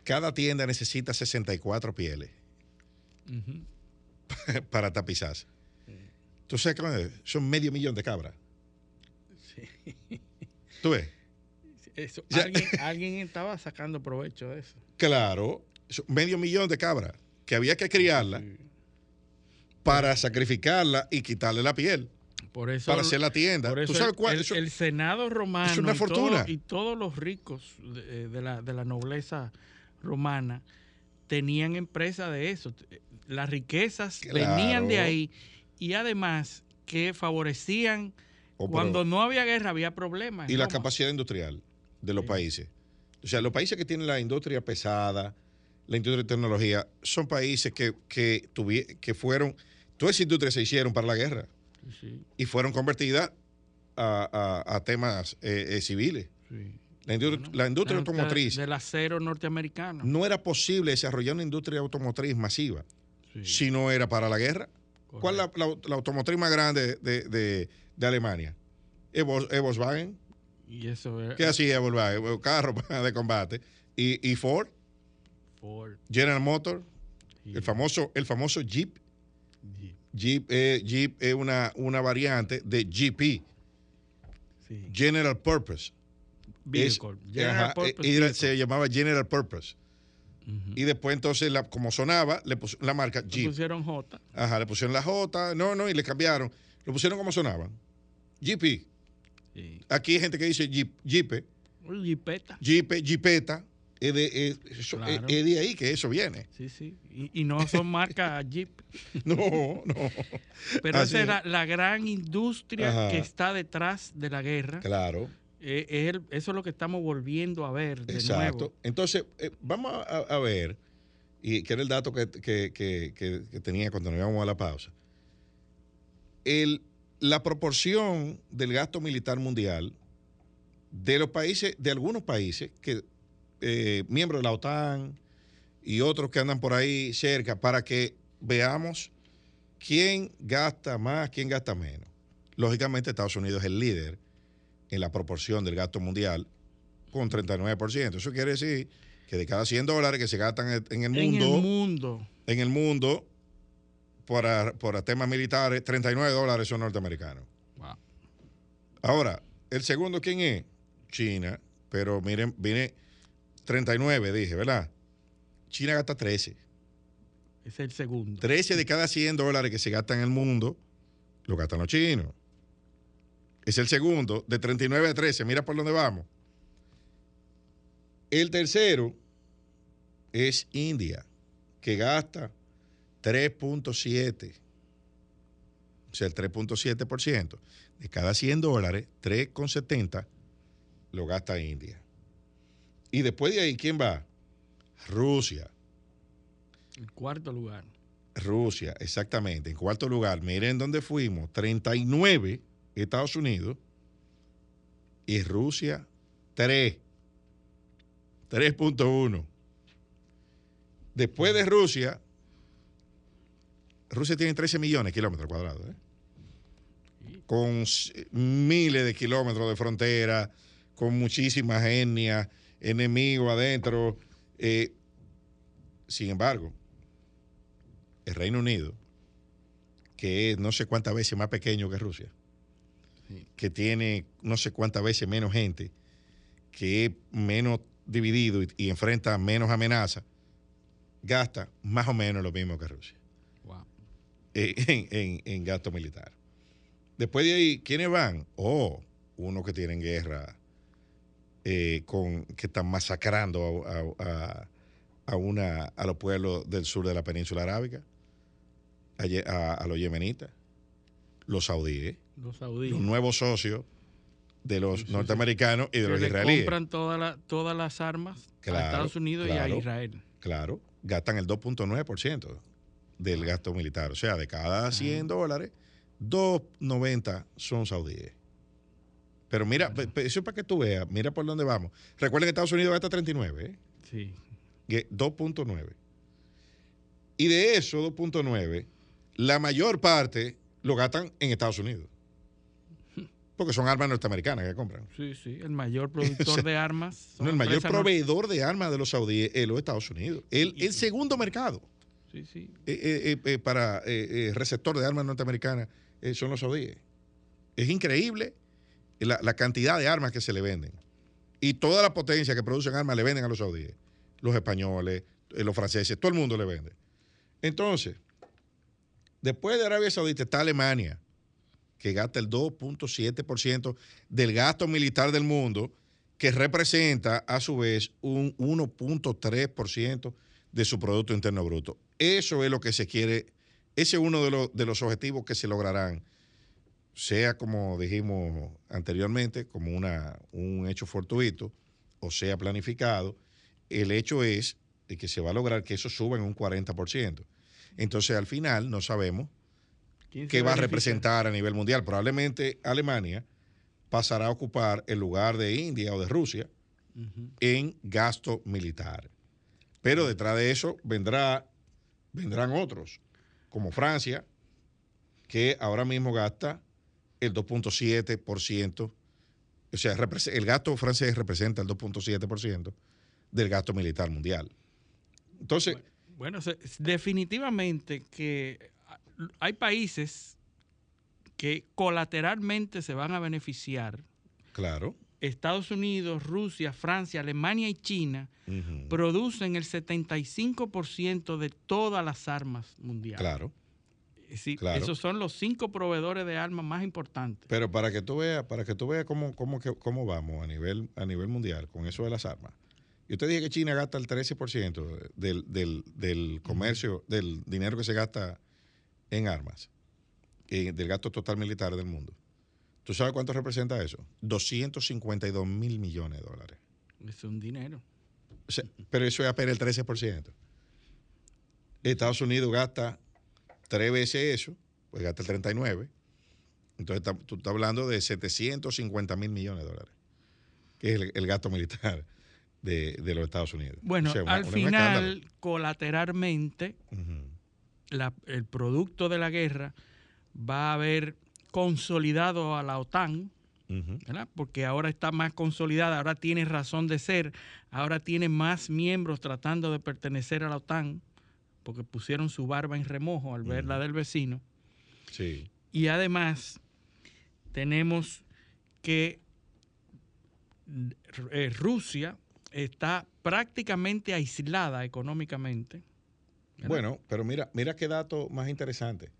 S3: Cada tienda necesita 64 pieles para tapizarse. ¿Tú sabes qué? Son medio millón de cabras. ¿Tú ves?
S4: Eso, alguien, alguien estaba sacando provecho de eso.
S3: Claro, medio millón de cabras que había que criarla para sacrificarla y quitarle la piel
S4: Por eso,
S3: para hacer la tienda.
S4: por eso
S3: ¿Tú sabes
S4: el,
S3: cuál?
S4: el-
S3: Eso-
S4: el Senado romano
S3: es una
S4: y todo-
S3: fortuna.
S4: y todos los ricos de, de la, de la nobleza romana tenían empresa de eso. Las riquezas venían de ahí y además que favorecían
S3: Oh,
S4: cuando no había guerra había problemas.
S3: y la capacidad industrial de los países. O sea, los países que tienen la industria pesada, la industria de tecnología, son países que, que, tuvi- que fueron, todas esas industrias se hicieron para la guerra
S4: Sí,
S3: y fueron convertidas a, a- a temas eh, eh, civiles.
S4: sí.
S3: La industria,
S4: Bueno,
S3: la industria
S4: la-
S3: automotriz,
S4: Del acero norteamericano.
S3: no era posible desarrollar una industria automotriz masiva
S4: Sí,
S3: si no era para la guerra. ¿Cuál es la,
S4: correcto.
S3: la- la automotriz más grande de, de- de Alemania? Es Volkswagen.
S4: Y eso es
S3: ¿Qué hacía Volkswagen? Carro de combate. Y, y Ford,
S4: Ford.
S3: General Motors, el famoso, el famoso Jeep.
S4: y-
S3: Jeep, eh, Jeep es una, una variante de GP,
S4: sí.
S3: General Purpose. Es-
S4: Vehicle. General
S3: ajá,
S4: Purpose
S3: eh, era- se llamaba General Purpose. Y después entonces, la, como sonaba, le puso la marca
S4: Le
S3: Jeep.
S4: pusieron J.
S3: Ajá, le pusieron la J, no, no, y le cambiaron. Lo pusieron como sonaban. GP.
S4: Sí.
S3: Aquí hay gente que dice Jeep, Jeep,
S4: Un Jeepeta.
S3: Jeep, Jeepeta. Es de, es- eso-
S4: Claro.
S3: es- es de ahí que eso viene.
S4: Sí, sí. Y, y no son marcas Jeep.
S3: No, no.
S4: Pero
S3: Así
S4: esa es la, la gran industria
S3: Ajá.
S4: que está detrás de la guerra.
S3: Claro,
S4: Eh, el- eso es lo que estamos volviendo a ver de
S3: exacto.
S4: nuevo.
S3: Entonces, eh, vamos a, a ver, y que era el dato que, que- que- que- que tenía cuando nos íbamos a la pausa. El, la proporción del gasto militar mundial de los países, de algunos países que eh, miembros de la OTAN y otros que andan por ahí cerca, para que veamos quién gasta más, quién gasta menos. Lógicamente, Estados Unidos es el líder en la proporción del gasto mundial con 39%. Eso quiere decir que de cada 100 dólares que se gastan en en el
S4: En
S3: mundo,
S4: el mundo.
S3: en el mundo para, para temas militares, 39 dólares son norteamericanos.
S4: Wow.
S3: Ahora, el segundo, ¿quién es? China, pero miren, viene 39, dije, ¿verdad? China gasta 13.
S4: Es el segundo.
S3: 13 de cada 100 dólares que se gastan en el mundo, lo gastan los chinos. Es el segundo, de 39 a 13, mira por dónde vamos. El tercero es India, que gasta 3.7. O sea, el 3.7%. De cada 100 dólares, 3.70 lo gasta India. Y después de ahí, ¿quién va? Rusia.
S4: El cuarto lugar.
S3: Rusia, exactamente. En cuarto lugar, miren dónde fuimos. 39 Estados Unidos y Rusia 3. 3.1. Después de Rusia, Rusia tiene 13 millones de kilómetros cuadrados. ¿eh? Con miles de kilómetros de frontera, con muchísimas etnias, enemigos adentro. eh, sin embargo, el Reino Unido, que es no sé cuántas veces más pequeño que Rusia,
S4: Sí.
S3: que tiene no sé cuántas veces menos gente, que es menos dividido y, y enfrenta menos amenazas, gasta más o menos lo mismo que Rusia en, en- en gasto militar. Después de ahí, ¿quiénes van? Oh, unos que tienen guerra, eh, con, que están masacrando a, a- una, a los pueblos del sur de la península arábica. a, a- los yemenitas, los saudíes,
S4: Los saudíes.
S3: los nuevos socios de los
S4: Sí, sí, sí.
S3: norteamericanos y de los israelíes.
S4: compran toda la- todas las armas
S3: Claro,
S4: a Estados Unidos y a Israel.
S3: Claro, gastan el 2.9% del gasto militar. O sea, de cada 100 dólares, 2.90 son saudíes. Pero mira, eso es para que tú veas, mira por dónde vamos. Recuerden que Estados Unidos gasta 39, ¿eh?
S4: Sí.
S3: Que 2.9. Y de eso, 2.9, la mayor parte lo gastan en Estados Unidos. Porque son armas norteamericanas que compran.
S4: Sí, sí. El mayor productor de armas.
S3: No, el mayor proveedor de armas de los saudíes es los Estados Unidos. El, el segundo mercado.
S4: Sí, sí.
S3: eh, eh, eh, para receptor de armas norteamericanas son los saudíes. Es increíble la, la cantidad de armas que se le venden. Y toda la potencia que producen armas le venden a los saudíes. Los españoles, los franceses, todo el mundo le vende. Entonces, después de Arabia Saudita está Alemania, que gasta el 2.7% del gasto militar del mundo, que representa a su vez un 1.3% de su Producto Interno Bruto. Eso es lo que se quiere, ese es uno de los, de los objetivos que se lograrán, sea como dijimos anteriormente, como una, un hecho fortuito, o sea planificado. El hecho es de que se va a lograr que eso suba en un 40%. Entonces, al final, no sabemos
S4: ¿Quién se
S3: qué va a representar a nivel mundial. Probablemente Alemania pasará a ocupar el lugar de India o de Rusia en gasto militar. Pero detrás de eso vendrá, vendrán otros, como Francia, que ahora mismo gasta el 2.7%. O sea, el gasto francés representa el 2.7% del gasto militar mundial. Entonces,
S4: Bueno, se- definitivamente que hay países que colateralmente se van a beneficiar.
S3: claro.
S4: Estados Unidos, Rusia, Francia, Alemania y China
S3: ujú,
S4: producen el 75% de todas las armas mundiales.
S3: claro. Claro.
S4: Esos son los cinco proveedores de armas más importantes.
S3: Pero para que tú veas, para que tú veas cómo, cómo, vamos a nivel, a nivel mundial con eso de las armas. Yo te dije que China gasta el 13% del, del, del comercio, del dinero que se gasta en armas, eh, del gasto total militar del mundo. ¿Tú sabes cuánto representa eso? 252 mil millones de dólares.
S4: Es un dinero.
S3: O sea, pero eso es apenas el 13%. Estados Unidos gasta tres veces eso, pues gasta el 39. Entonces está- tú estás hablando de 750 mil millones de dólares, que es el, el gasto militar de, de los Estados Unidos.
S4: Bueno,
S3: O sea, una-
S4: al
S3: una-
S4: final, colateralmente, la- el producto de la guerra va a haber consolidado a la OTAN. ¿verdad? Porque ahora está más consolidada, ahora tiene razón de ser, ahora tiene más miembros tratando de pertenecer a la OTAN, porque pusieron su barba en remojo al ver la del vecino.
S3: Sí.
S4: Y además tenemos que eh, Rusia está prácticamente aislada económicamente. ¿verdad?
S3: Bueno, pero mira, mira qué dato más interesante.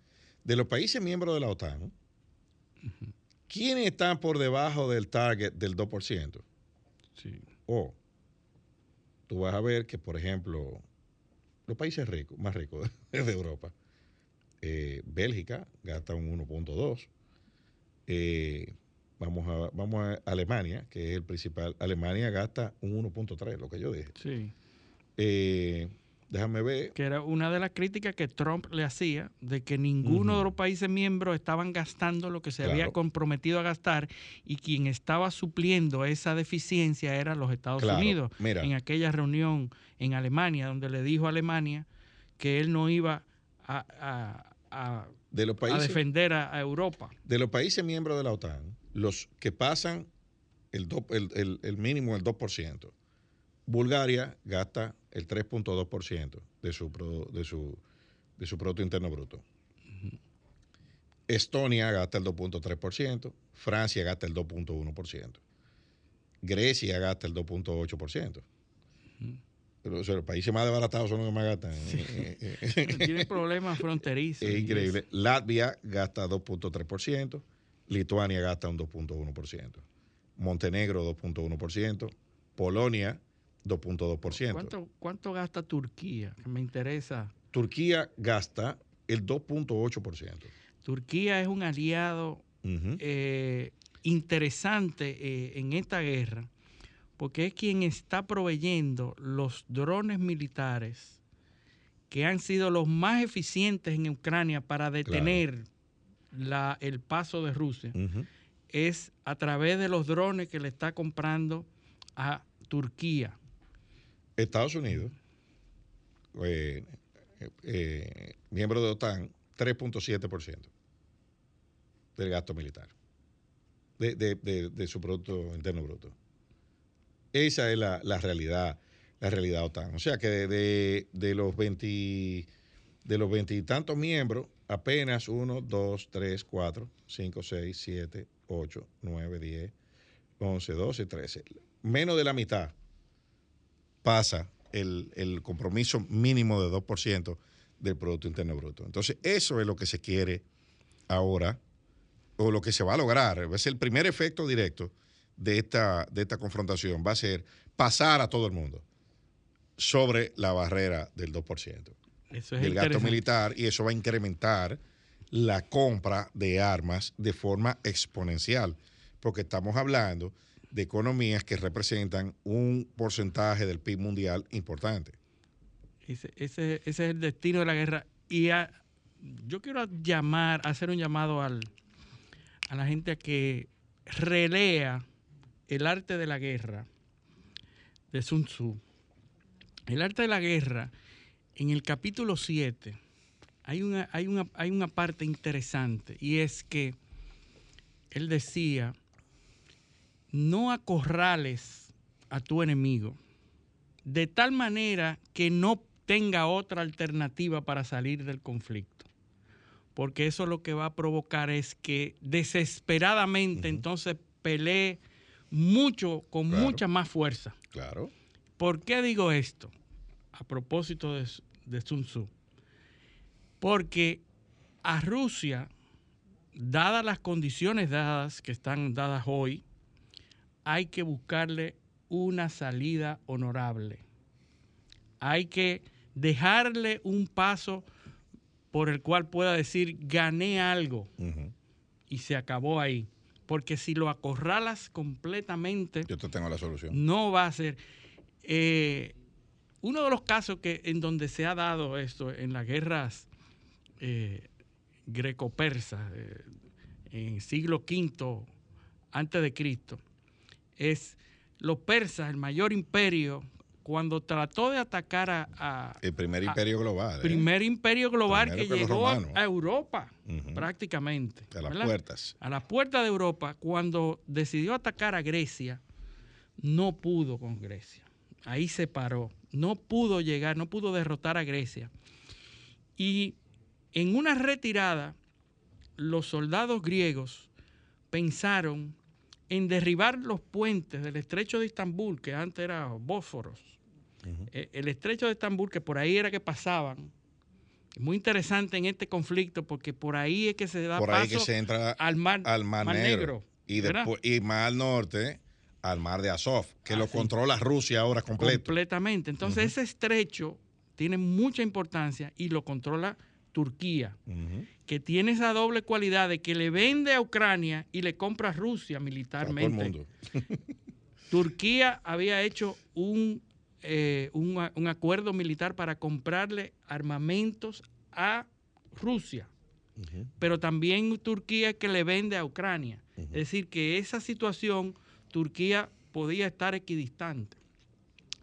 S3: De los países miembros de la OTAN, ¿quiénes están por debajo del target del 2%?
S4: Sí.
S3: O tú vas a ver que, por ejemplo, los países ricos, más ricos de Europa, eh, Bélgica gasta un 1.2. Eh, vamos, a, vamos a Alemania, que es el principal. Alemania gasta un 1.3, lo que yo dije.
S4: Sí.
S3: Eh, déjame ver.
S4: que era una de las críticas que Trump le hacía, de que ninguno de los países miembros estaban gastando lo que se había comprometido a gastar y quien estaba supliendo esa deficiencia eran los Estados
S3: Claro,
S4: Unidos.
S3: mira.
S4: En aquella reunión en Alemania, donde le dijo a Alemania que él no iba a, a- a-
S3: De los
S4: a defender a, a Europa.
S3: de los países miembros de la OTAN, los que pasan el, do- el, el- el mínimo, el 2%, Bulgaria gasta el 3.2% de su, produ- de, su, de su Producto Interno Bruto. Estonia gasta el 2.3%, Francia gasta el 2.1%, Grecia gasta el 2.8%. Pero, o sea, los países más desbaratados son los que más gastan.
S4: Tiene problemas fronterizos.
S3: Es increíble. Latvia gasta 2.3%, Lituania gasta un 2.1%, Montenegro 2.1%, Polonia 2.2%.
S4: ¿Cuánto, ¿Cuánto gasta Turquía? Me interesa.
S3: Turquía gasta el 2.8%.
S4: Turquía es un aliado eh, interesante eh, en esta guerra porque es quien está proveyendo los drones militares que han sido los más eficientes en Ucrania para detener la- el paso de Rusia. Es a través de los drones que le está comprando a Turquía.
S3: Estados Unidos, eh, eh, miembro de OTAN, 3.7% del gasto militar, de, de- su Producto Interno Bruto. Esa es la, la realidad, la realidad OTAN. O sea que de los 20, de los veintitantos miembros, apenas 1, 2, 3, 4, 5, 6, 7, 8, 9, 10, 11, 12, 13. Menos de la mitad pasa el, el compromiso mínimo de 2% del Producto Interno Bruto. Entonces, eso es lo que se quiere ahora, o lo que se va a lograr. Va a ser el primer efecto directo de esta, de esta confrontación, va a ser pasar a todo el mundo sobre la barrera del 2%
S4: Eso es
S3: del gasto militar y eso va a incrementar la compra de armas de forma exponencial, porque estamos hablando de economías que representan un porcentaje del PIB mundial importante.
S4: Ese, ese- ese es el destino de la guerra. Y a- yo quiero llamar, hacer un llamado al, a la gente a que relea el arte de la guerra de Sun Tzu. El arte de la guerra, en el capítulo 7, hay una, hay una, hay una parte interesante y es que él decía, no acorrales a tu enemigo de tal manera que no tenga otra alternativa para salir del conflicto. Porque eso lo que va a provocar es que desesperadamente entonces pelee mucho, con
S3: Claro.
S4: mucha más fuerza.
S3: Claro.
S4: ¿Por qué digo esto? A propósito de, de Sun Tzu. Porque a Rusia, dadas las condiciones dadas que están dadas hoy, hay que buscarle una salida honorable. Hay que dejarle un paso por el cual pueda decir, gané algo y se acabó ahí. Porque si lo acorralas completamente,
S3: Yo te tengo la solución.
S4: no va a ser. eh, uno de los casos que en donde se ha dado esto en las guerras eh, greco-persas eh, en siglo V antes de Cristo es los persas, el mayor imperio, cuando trató de atacar a, a-
S3: El primer
S4: a-
S3: imperio global. ¿eh?
S4: primer imperio global
S3: Primero
S4: que llegó a, Europa prácticamente.
S3: A las
S4: ¿verdad?
S3: puertas.
S4: a las puertas de Europa, cuando decidió atacar a Grecia, no pudo con Grecia. Ahí se paró. No pudo llegar, no pudo derrotar a Grecia. Y en una retirada, los soldados griegos pensaron en derribar los puentes del estrecho de Estambul, que antes era Bósforos. Eh, El estrecho de Estambul, que por ahí era que pasaban. Muy interesante en este conflicto porque por ahí es que se da
S3: Por
S4: paso
S3: ahí que se entra
S4: al mar,
S3: al Mar,
S4: Mar
S3: Negro.
S4: Negro,
S3: y, y más al norte, al Mar de Azov, que lo
S4: Así.
S3: controla Rusia ahora completo.
S4: completamente. Entonces ese estrecho tiene mucha importancia y lo controla Turquía, que tiene esa doble cualidad de que le vende a Ucrania y le compra a Rusia militarmente.
S3: mundo.
S4: Turquía había hecho un, eh, un, acuerdo militar para comprarle armamentos a Rusia, pero también Turquía que le vende a Ucrania. Es decir, que esa situación Turquía podía estar equidistante.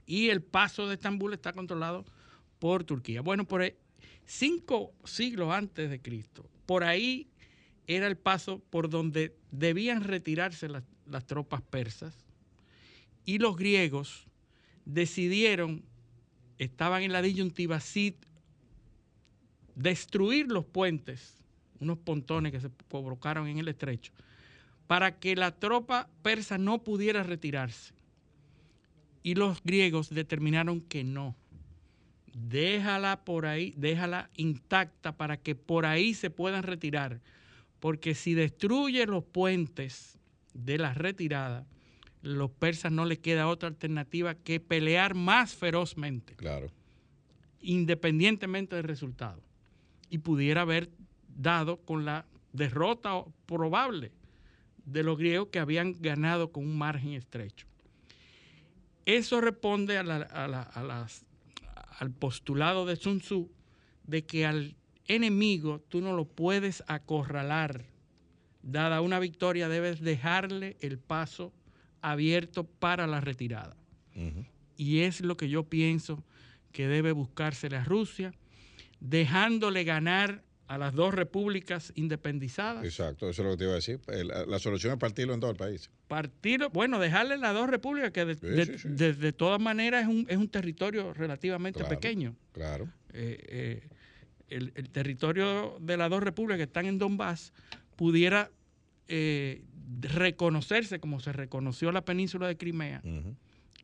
S4: Y el paso de Estambul está controlado por Turquía. Bueno, por ahí, cinco siglos antes de Cristo, por ahí era el paso por donde debían retirarse las, tropas persas y los griegos decidieron, estaban en la disyuntiva si destruir los puentes, unos pontones que se provocaron en el estrecho, para que la tropa persa no pudiera retirarse. Y los griegos determinaron que no. Déjala por ahí, déjala intacta para que por ahí se puedan retirar. Porque si destruye los puentes de la retirada, los persas no les queda otra alternativa que pelear más ferozmente
S3: Claro.
S4: independientemente del resultado. y pudiera haber dado con la derrota probable de los griegos que habían ganado con un margen estrecho. Eso responde a las, al postulado de Sun Tzu de que al enemigo tú no lo puedes acorralar. Dada una victoria debes dejarle el paso abierto para la retirada. Y es lo que yo pienso que debe buscársele a Rusia, dejándole ganar a las dos repúblicas independizadas.
S3: Exacto, eso es lo que te iba a decir. La, solución es partirlo en todo el país.
S4: Partirlo, bueno, dejarle las dos repúblicas, que de, todas maneras es un, es un territorio relativamente pequeño.
S3: Claro.
S4: Eh, eh, el, territorio de las dos repúblicas que están en Donbass pudiera eh, reconocerse como se reconoció la península de Crimea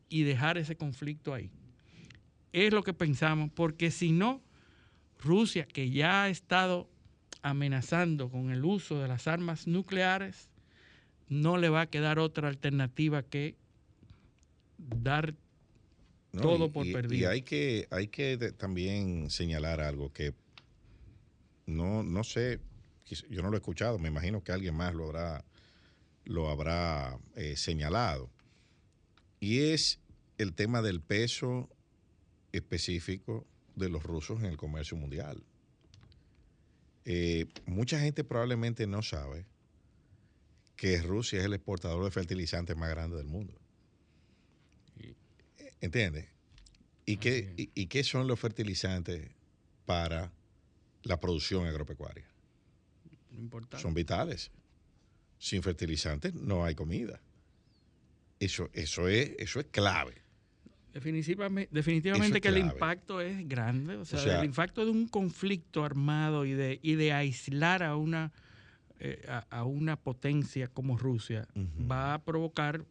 S4: y dejar ese conflicto ahí. Es lo que pensamos, porque si no, Rusia, que ya ha estado amenazando con el uso de las armas nucleares, no le va a quedar otra alternativa que dar todo por perdido.
S3: Y hay que, hay que también señalar algo que no, no sé, yo no lo he escuchado, me imagino que alguien más lo habrá, lo habrá eh, señalado. Y es el tema del peso específico de los rusos en el comercio mundial. Eh, mucha gente probablemente no sabe que Rusia es el exportador de fertilizantes más grande del mundo. ¿Entiendes? ¿Y qué, y, qué son los fertilizantes para la producción agropecuaria? Son vitales. Sin fertilizantes no hay comida. Eso, eso, es, eso es clave.
S4: Definitivamente, definitivamente que el impacto es grande. O sea, el impacto de un conflicto armado y de, y de aislar a una, eh, a, una potencia como Rusia va a provocar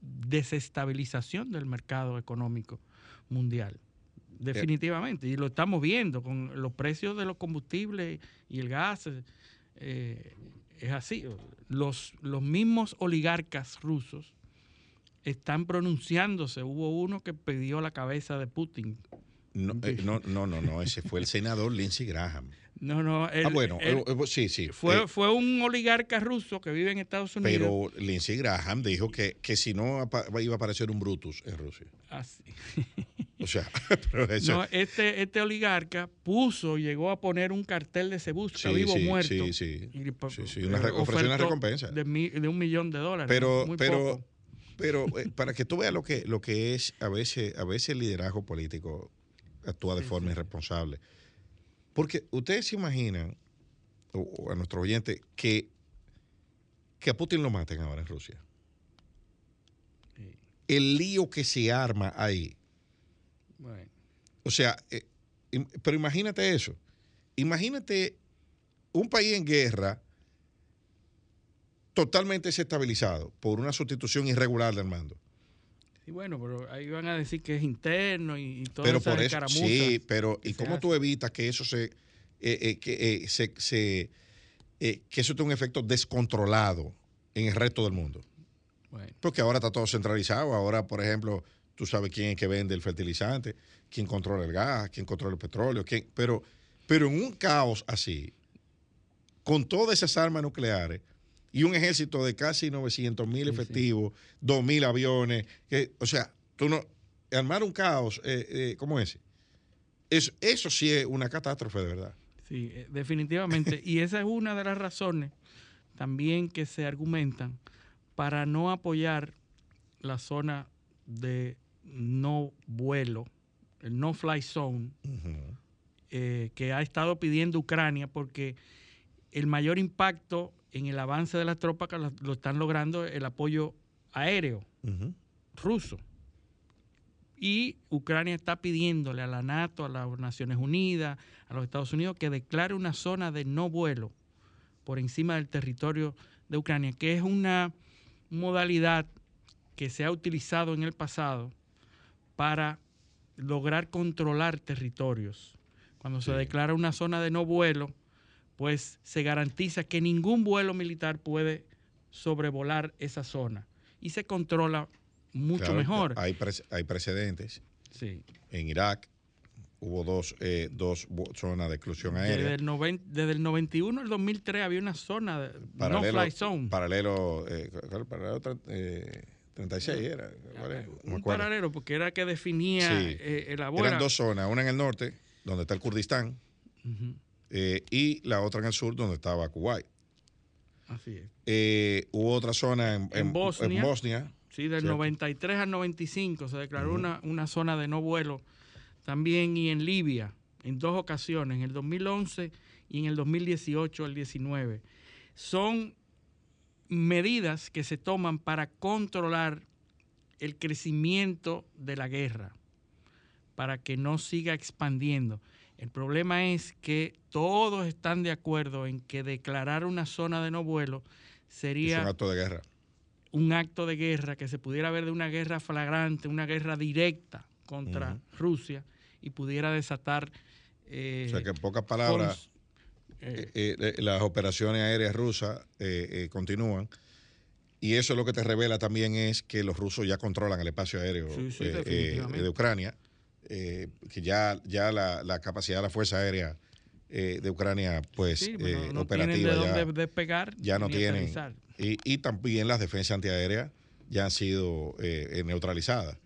S4: desestabilización del mercado económico mundial. Definitivamente. Y lo estamos viendo con los precios de los combustibles y el gas. Eh, es así. Los, los mismos oligarcas rusos están pronunciándose. Hubo uno que pidió la cabeza de Putin.
S3: No, eh, no, no, no, ese fue el senador Lindsey Graham.
S4: No, no.
S3: ah, bueno, eh, sí, sí.
S4: Fue, eh, fue un oligarca ruso que vive en Estados Unidos.
S3: Pero Lindsey Graham dijo que, que si no iba a aparecer un Brutus en Rusia.
S4: Ah, sí.
S3: O sea,
S4: no, este, este oligarca puso, llegó a poner un cartel de se busca vivo o muerto.
S3: Sí, sí. sí, una, ofreció una recompensa.
S4: De, de, un millón de dólares.
S3: Pero, pero, pero eh, para que tú veas lo que, lo que es, a veces, a veces el liderazgo político actúa de forma irresponsable. Porque ustedes se imaginan, o, a nuestros oyentes, que, que a Putin lo maten ahora en Rusia. El lío que se arma ahí. O sea, eh, pero imagínate eso. Imagínate un país en guerra totalmente desestabilizado por una sustitución irregular del mando.
S4: Sí, bueno, pero ahí van a decir que es interno y, todo
S3: Pero por eso, sí, pero ¿y cómo tú evitas que eso se, eh, eh, que, eh, se, que eso tenga un efecto descontrolado en el resto del mundo? Porque ahora está todo centralizado. Ahora, por ejemplo, tú sabes quién es que vende el fertilizante, quién controla el gas, quién controla el petróleo, quién, pero, pero en un caos así, con todas esas armas nucleares, y un ejército de casi 900 mil efectivos, 2 mil aviones. Que, o sea, tú no. Armar un caos eh, eh, como ese. Eso, eso sí es una catástrofe de verdad.
S4: Sí, eh, definitivamente. y esa es una de las razones también que se argumentan para no apoyar la zona de no vuelo, el no fly zone, que ha estado pidiendo Ucrania, porque el mayor impacto en el avance de las tropas que lo, están logrando el apoyo aéreo ruso. Y Ucrania está pidiéndole a la NATO, a las Naciones Unidas, a los Estados Unidos, que declare una zona de no vuelo por encima del territorio de Ucrania, que es una modalidad que se ha utilizado en el pasado para lograr controlar territorios. Cuando se declara una zona de no vuelo, pues se garantiza que ningún vuelo militar puede sobrevolar esa zona y se controla mucho mejor.
S3: Hay, hay precedentes
S4: sí.
S3: en Irak, hubo dos, eh, dos zonas de exclusión
S4: Desde
S3: aérea.
S4: el, noven- desde el 91 al 2003 había una zona de
S3: Paralelo,
S4: no fly zone.
S3: paralelo, eh, paralelo eh, 36 era.
S4: un paralelo porque era que definía
S3: Sí.
S4: eh, el
S3: Eran
S4: abuelo.
S3: dos zonas, una en el norte, donde está el Kurdistán, eh, y la otra en el sur, donde estaba Kuwait.
S4: Así es.
S3: Eh, hubo otra zona en,
S4: En Bosnia.
S3: Bosnia.
S4: Sí, del
S3: Cierto.
S4: 93 al 95 se declaró una, una zona de no vuelo también y en Libia en dos ocasiones, en el 2011 y en el 2018 al 19. Son medidas que se toman para controlar el crecimiento de la guerra, para que no siga expandiendo. El problema es que todos están de acuerdo en que declarar una zona de no vuelo
S3: Es
S4: sería
S3: un acto de guerra.
S4: un acto de guerra que se pudiera ver de una guerra flagrante, una guerra directa contra. Rusia y pudiera desatar eh,
S3: O sea que en pocas palabras,
S4: eh,
S3: eh, eh, las operaciones aéreas rusas eh, continúan. Y eso lo que te revela también es que los rusos ya controlan el espacio aéreo
S4: Sí, sí,
S3: de Ucrania, eh, que ya, ya la, la capacidad de la Fuerza Aérea eh, de Ucrania, pues
S4: sí,
S3: eh,
S4: no
S3: operativa
S4: de
S3: ya,
S4: dónde despegar
S3: ya no tienen. Y, y también las defensas antiaéreas ya han sido eh, neutralizadas.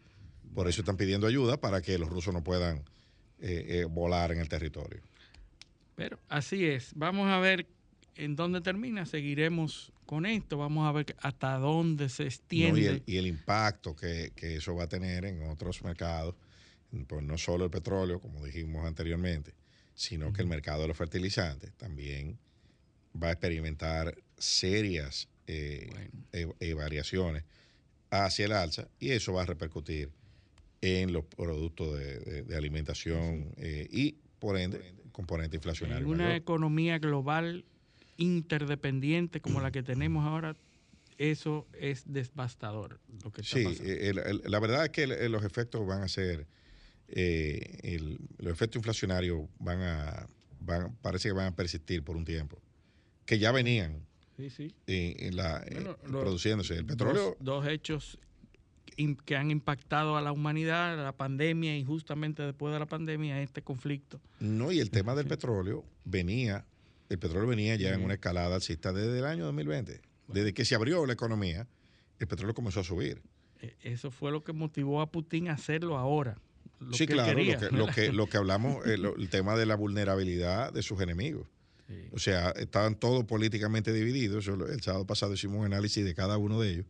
S3: Por eso están pidiendo ayuda para que los rusos no puedan eh, eh, volar en el territorio.
S4: Pero así es. Vamos a ver en dónde termina. Seguiremos con esto. Vamos a ver hasta dónde se
S3: ¿no?
S4: extiende.
S3: Y, el, y el impacto que, que eso va a tener en otros mercados, pues no solo el petróleo, como dijimos anteriormente, sino que el mercado de los fertilizantes también va a experimentar serias eh,
S4: Bueno.
S3: eh, eh, variaciones hacia el alza y eso va a repercutir en los productos de, de- de alimentación eh, y por ende componente inflacionario.
S4: En una
S3: mayor.
S4: economía global interdependiente como la que tenemos ahora, eso es devastador lo que está
S3: Sí,
S4: pasando.
S3: eh, el- el- la verdad es que el- los efectos van a ser, eh, el- los efectos inflacionarios van a, van, parece que van a persistir por un tiempo, que ya venían
S4: Sí, sí.
S3: en, en la, eh,
S4: Bueno,
S3: produciéndose. El petróleo,
S4: Dos, dos hechos que han impactado a la humanidad, la pandemia y justamente después de la pandemia este conflicto.
S3: no, y el tema del petróleo venía, el petróleo venía ya en una escalada alcista desde el año 2020. Desde que se abrió la economía, el petróleo comenzó a subir.
S4: Eh, Eso fue lo que motivó a Putin a hacerlo ahora. Lo
S3: sí,
S4: que
S3: claro,
S4: quería,
S3: lo, que, lo, que, lo que hablamos, eh, el tema de la vulnerabilidad de sus enemigos.
S4: Sí.
S3: O sea, estaban todos políticamente divididos. El sábado pasado hicimos un análisis de cada uno de ellos,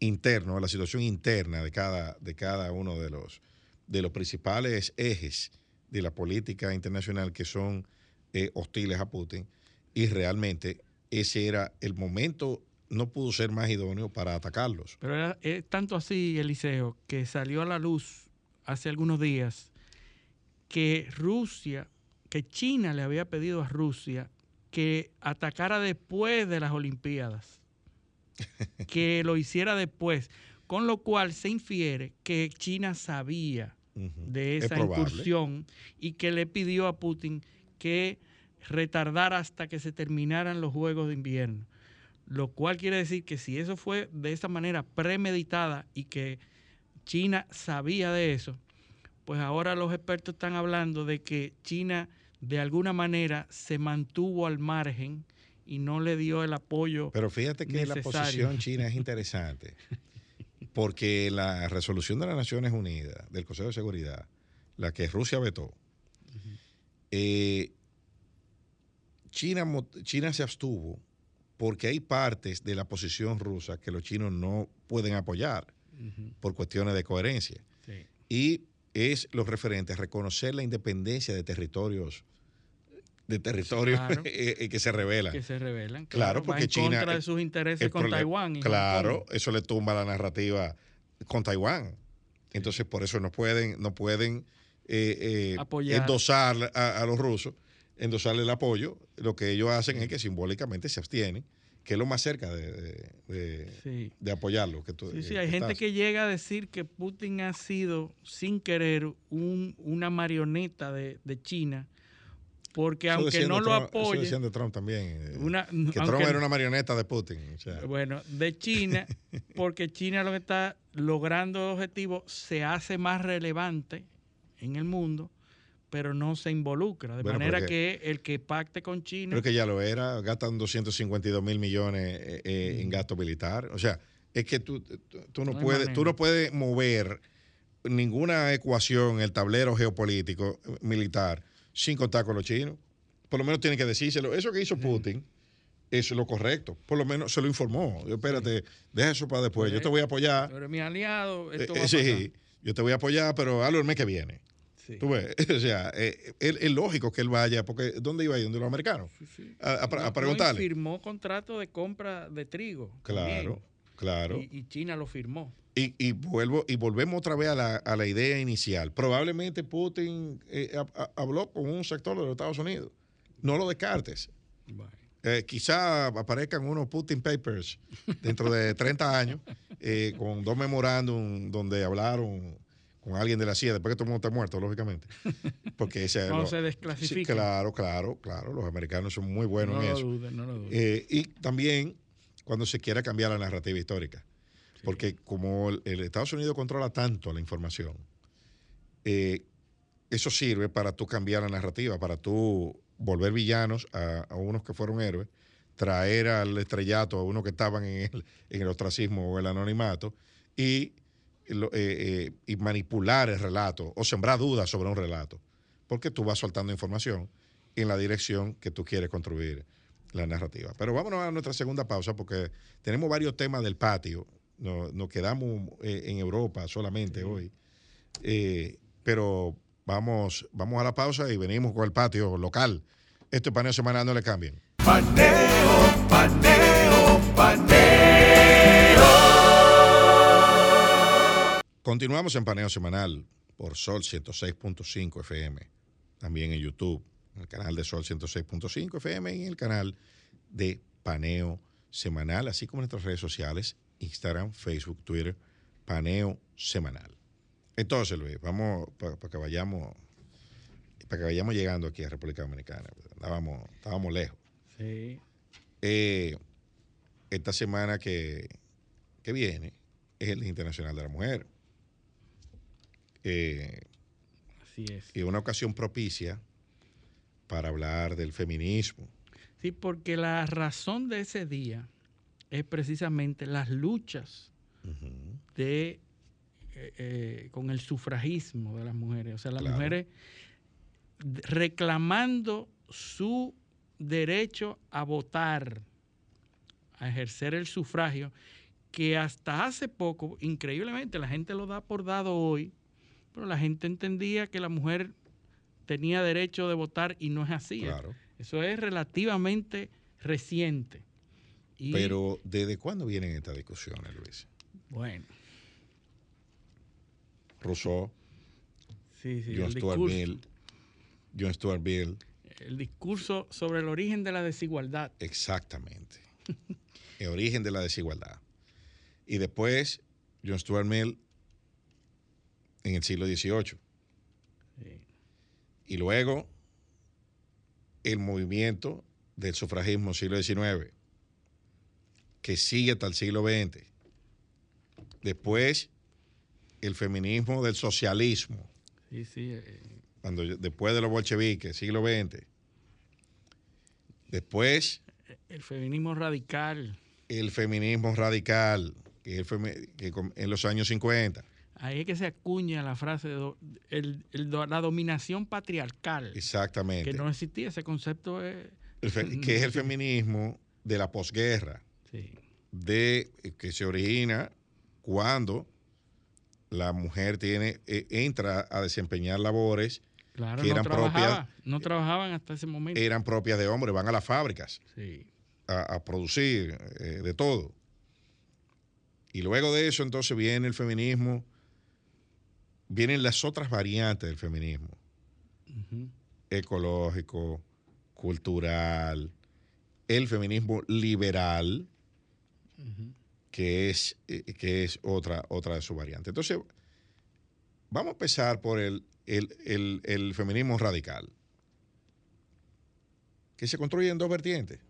S3: interno, la situación interna de cada, de cada uno de los, de los principales ejes de la política internacional que son eh, hostiles a Putin. Y realmente ese era el momento, no pudo ser más idóneo para atacarlos.
S4: Pero era, es tanto así, Eliseo, que salió a la luz hace algunos días que Rusia, que China le había pedido a Rusia que atacara después de las Olimpiadas, que lo hiciera después, con lo cual se infiere que China sabía de
S3: Es
S4: esa incursión y que le pidió a Putin que retardara hasta que se terminaran los Juegos de Invierno. Lo cual quiere decir que si eso fue de esa manera premeditada y que China sabía de eso, pues ahora los expertos están hablando de que China de alguna manera se mantuvo al margen y no le dio el apoyo.
S3: Pero fíjate que la posición china es interesante, porque la resolución de las Naciones Unidas, del Consejo de Seguridad, la que Rusia vetó, eh, China, China se abstuvo porque hay partes de la posición rusa que los chinos no pueden apoyar Por cuestiones de coherencia.
S4: sí.
S3: Y es lo referente a reconocer la independencia de territorios de territorios
S4: Claro.
S3: eh, eh, que se revelan.
S4: que se revelan.
S3: Claro,
S4: va
S3: porque
S4: en
S3: China-
S4: contra de sus intereses con Taiwán. y
S3: Claro, eso le tumba la narrativa con Taiwán. Entonces, por eso no pueden, no pueden eh, eh,
S4: Apoyar.
S3: endosar a, a los rusos, endosarle el apoyo. Lo que ellos hacen es que simbólicamente se abstienen, que es lo más cerca de, de- de-
S4: Sí.
S3: de apoyarlo. Que tú-
S4: Sí, sí,
S3: eh,
S4: hay
S3: que
S4: gente
S3: estás.
S4: que llega a decir que Putin ha sido, sin querer, un- una marioneta de, de China, porque
S3: Eso
S4: aunque no lo
S3: eso
S4: apoye,
S3: decían de Trump también. eh,
S4: una-
S3: que Trump era una marioneta de Putin. o sea,
S4: bueno, de China, porque China lo que está logrando objetivos se hace más relevante en el mundo pero no se involucra. De
S3: Bueno,
S4: manera
S3: pero
S4: que el que pacte con China.
S3: Creo que ya lo era, gastan 252 mil millones eh, eh, en gasto militar. O sea, es que tú, tú- tú no, puedes, tú no puedes mover ninguna ecuación en el tablero geopolítico eh, militar sin contar con los chinos. Por lo menos tienen que decírselo. Eso que hizo Putin, es lo correcto. Por lo menos se lo informó. Yo, espérate, deja eso para después. Yo te voy a apoyar.
S4: Eres mi aliado. Esto
S3: Eh,
S4: va a
S3: sí,
S4: pasar.
S3: yo te voy a apoyar, pero hazlo el mes que viene.
S4: Sí.
S3: Tú ves, o sea, eh, es, es lógico que él vaya, porque ¿dónde iba a ir? ¿Dónde los americanos? A, a pre- a
S4: No- no
S3: preguntarle.
S4: firmó contrato de compra de trigo.
S3: Claro,
S4: también.
S3: claro.
S4: Y, y China lo firmó.
S3: Y, y vuelvo y volvemos otra vez a la, a la idea inicial. Probablemente Putin eh, ha- ha- habló con un sector de los Estados Unidos. No lo descartes. Eh, quizá aparezcan unos Putin Papers dentro de 30 años eh, con dos memorándum donde hablaron con alguien de la CIA, después que todo el mundo está muerto, lógicamente. Porque ese, lo-
S4: se
S3: sí,
S4: desclasifiquen.
S3: claro, claro, claro. Los americanos son muy buenos
S4: no
S3: en
S4: lo
S3: eso.
S4: dudes, no lo.
S3: Eh, y también cuando se quiera cambiar la narrativa histórica. Porque como el, el Estados Unidos controla tanto la información, eh, eso sirve para tú cambiar la narrativa, para tú volver villanos a, a unos que fueron héroes, traer al estrellato a unos que estaban en el, en el ostracismo o el anonimato y, eh, eh, y manipular el relato o sembrar dudas sobre un relato. Porque tú vas soltando información en la dirección que tú quieres construir la narrativa. Pero vámonos a nuestra segunda pausa porque tenemos varios temas del patio. Nos, nos quedamos eh, en Europa solamente hoy. Eh, pero vamos, vamos a la pausa y venimos con el patio local. Esto es paneo semanal, no le cambien.
S1: Paneo, paneo, paneo.
S3: Continuamos en paneo semanal por Sol 106.5 FM, también en YouTube, en el canal de Sol 106.5 FM y en el canal de paneo semanal, así como en nuestras redes sociales, Instagram, Facebook, Twitter, paneo semanal. Entonces, Luis, vamos para que vayamos para que vayamos llegando aquí a República Dominicana. Andábamos, estábamos lejos.
S4: Sí.
S3: Eh, esta semana que, que viene es el Día Internacional de la Mujer. Eh,
S4: Así es.
S3: y una ocasión propicia para hablar del feminismo.
S4: Sí, porque la razón de ese día es precisamente las luchas de eh, eh, con el sufragismo de las mujeres. O sea, las
S3: Claro.
S4: mujeres reclamando su derecho a votar, a ejercer el sufragio, que hasta hace poco, increíblemente, la gente lo da por dado hoy, pero la gente entendía que la mujer tenía derecho de votar y no es así.
S3: Claro.
S4: Eso es relativamente reciente. Y,
S3: Pero, ¿desde cuándo vienen estas discusiones, Luis?
S4: bueno,
S3: Rousseau,
S4: sí, sí,
S3: John Stuart
S4: discurso,
S3: Mill, John Stuart Mill,
S4: el discurso sobre el origen de la desigualdad.
S3: exactamente. el origen de la desigualdad. Y después, John Stuart Mill en el siglo XVIII.
S4: Sí.
S3: Y luego, el movimiento del sufragismo siglo XIX, que sigue hasta el siglo XX. Después, el feminismo del socialismo,
S4: Sí, sí. eh,
S3: cuando, después de los bolcheviques, siglo XX. Después,
S4: el feminismo radical.
S3: el feminismo radical, que, es el femi- que en los años 50.
S4: Ahí es que se acuña la frase de el- el la dominación patriarcal,
S3: Exactamente.
S4: que no existía. Ese concepto es...
S3: El que es el feminismo de la posguerra.
S4: Sí,
S3: de que se origina cuando la mujer tiene eh, entra a desempeñar labores
S4: claro,
S3: Que
S4: no,
S3: eran
S4: trabajaba, no trabajaban hasta ese momento.
S3: eran propias de hombres van a las fábricas
S4: sí,
S3: a, a producir eh, de todo y luego de eso entonces viene el feminismo vienen las otras variantes del feminismo ecológico cultural el feminismo liberal que es, eh, que es otra, otra de sus variantes. Entonces, vamos a empezar por el, el- el- el feminismo radical, que se construye en dos vertientes.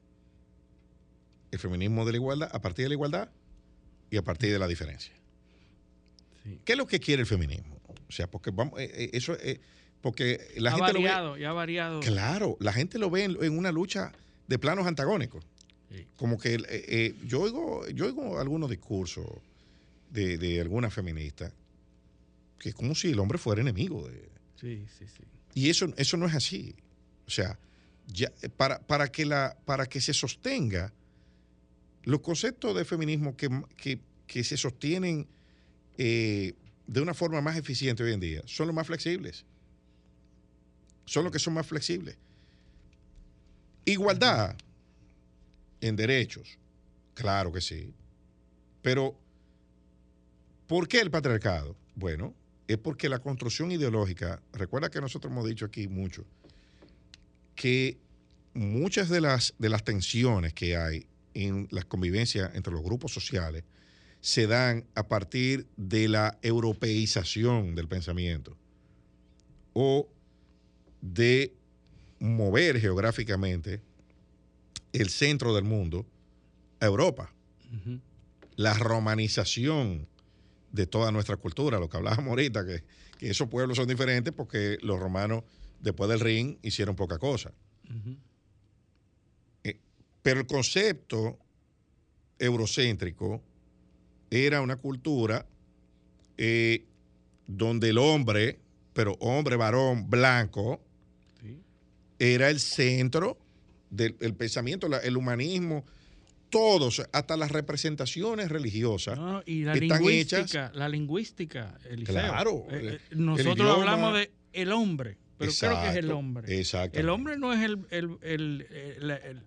S3: El feminismo de la igualdad, a partir de la igualdad y a partir de la diferencia.
S4: Sí.
S3: ¿Qué es lo que quiere el feminismo? O sea, porque vamos, eh, eh, eso, eh, Porque la
S4: ha
S3: gente
S4: variado,
S3: lo ve.
S4: ya ha variado.
S3: Claro, la gente lo ve en, en una lucha de planos antagónicos.
S4: Sí.
S3: Como que eh, eh, yo oigo, yo oigo algunos discursos de, de algunas feministas que es como si el hombre fuera enemigo de,
S4: Sí, sí, sí.
S3: y eso, eso no es así. O sea, ya, para, para, que la, para que se sostenga, los conceptos de feminismo que, que, que se sostienen eh, de una forma más eficiente hoy en día son los más flexibles. Son los que son más flexibles. Igualdad en derechos, claro que sí. Pero, ¿por qué el patriarcado? Bueno, es porque la construcción ideológica, recuerda que nosotros hemos dicho aquí mucho, que muchas de las, de las tensiones que hay en las convivencias entre los grupos sociales se dan a partir de la europeización del pensamiento o de mover geográficamente el centro del mundo a Europa. La romanización de toda nuestra cultura, lo que hablábamos ahorita, que, que esos pueblos son diferentes porque los romanos después del Rin hicieron poca cosa. Eh, pero el concepto eurocéntrico era una cultura eh, donde el hombre, pero hombre, varón, blanco,
S4: Sí.
S3: era el centro del el pensamiento, la- el humanismo, todos, hasta las representaciones religiosas.
S4: No, y la
S3: están
S4: lingüística, la lingüística, Eliseo.
S3: Claro,
S4: Eh,
S3: el-
S4: eh, nosotros hablamos de el hombre, pero creo que es el hombre.
S3: Exacto.
S4: El hombre no es el, el, el-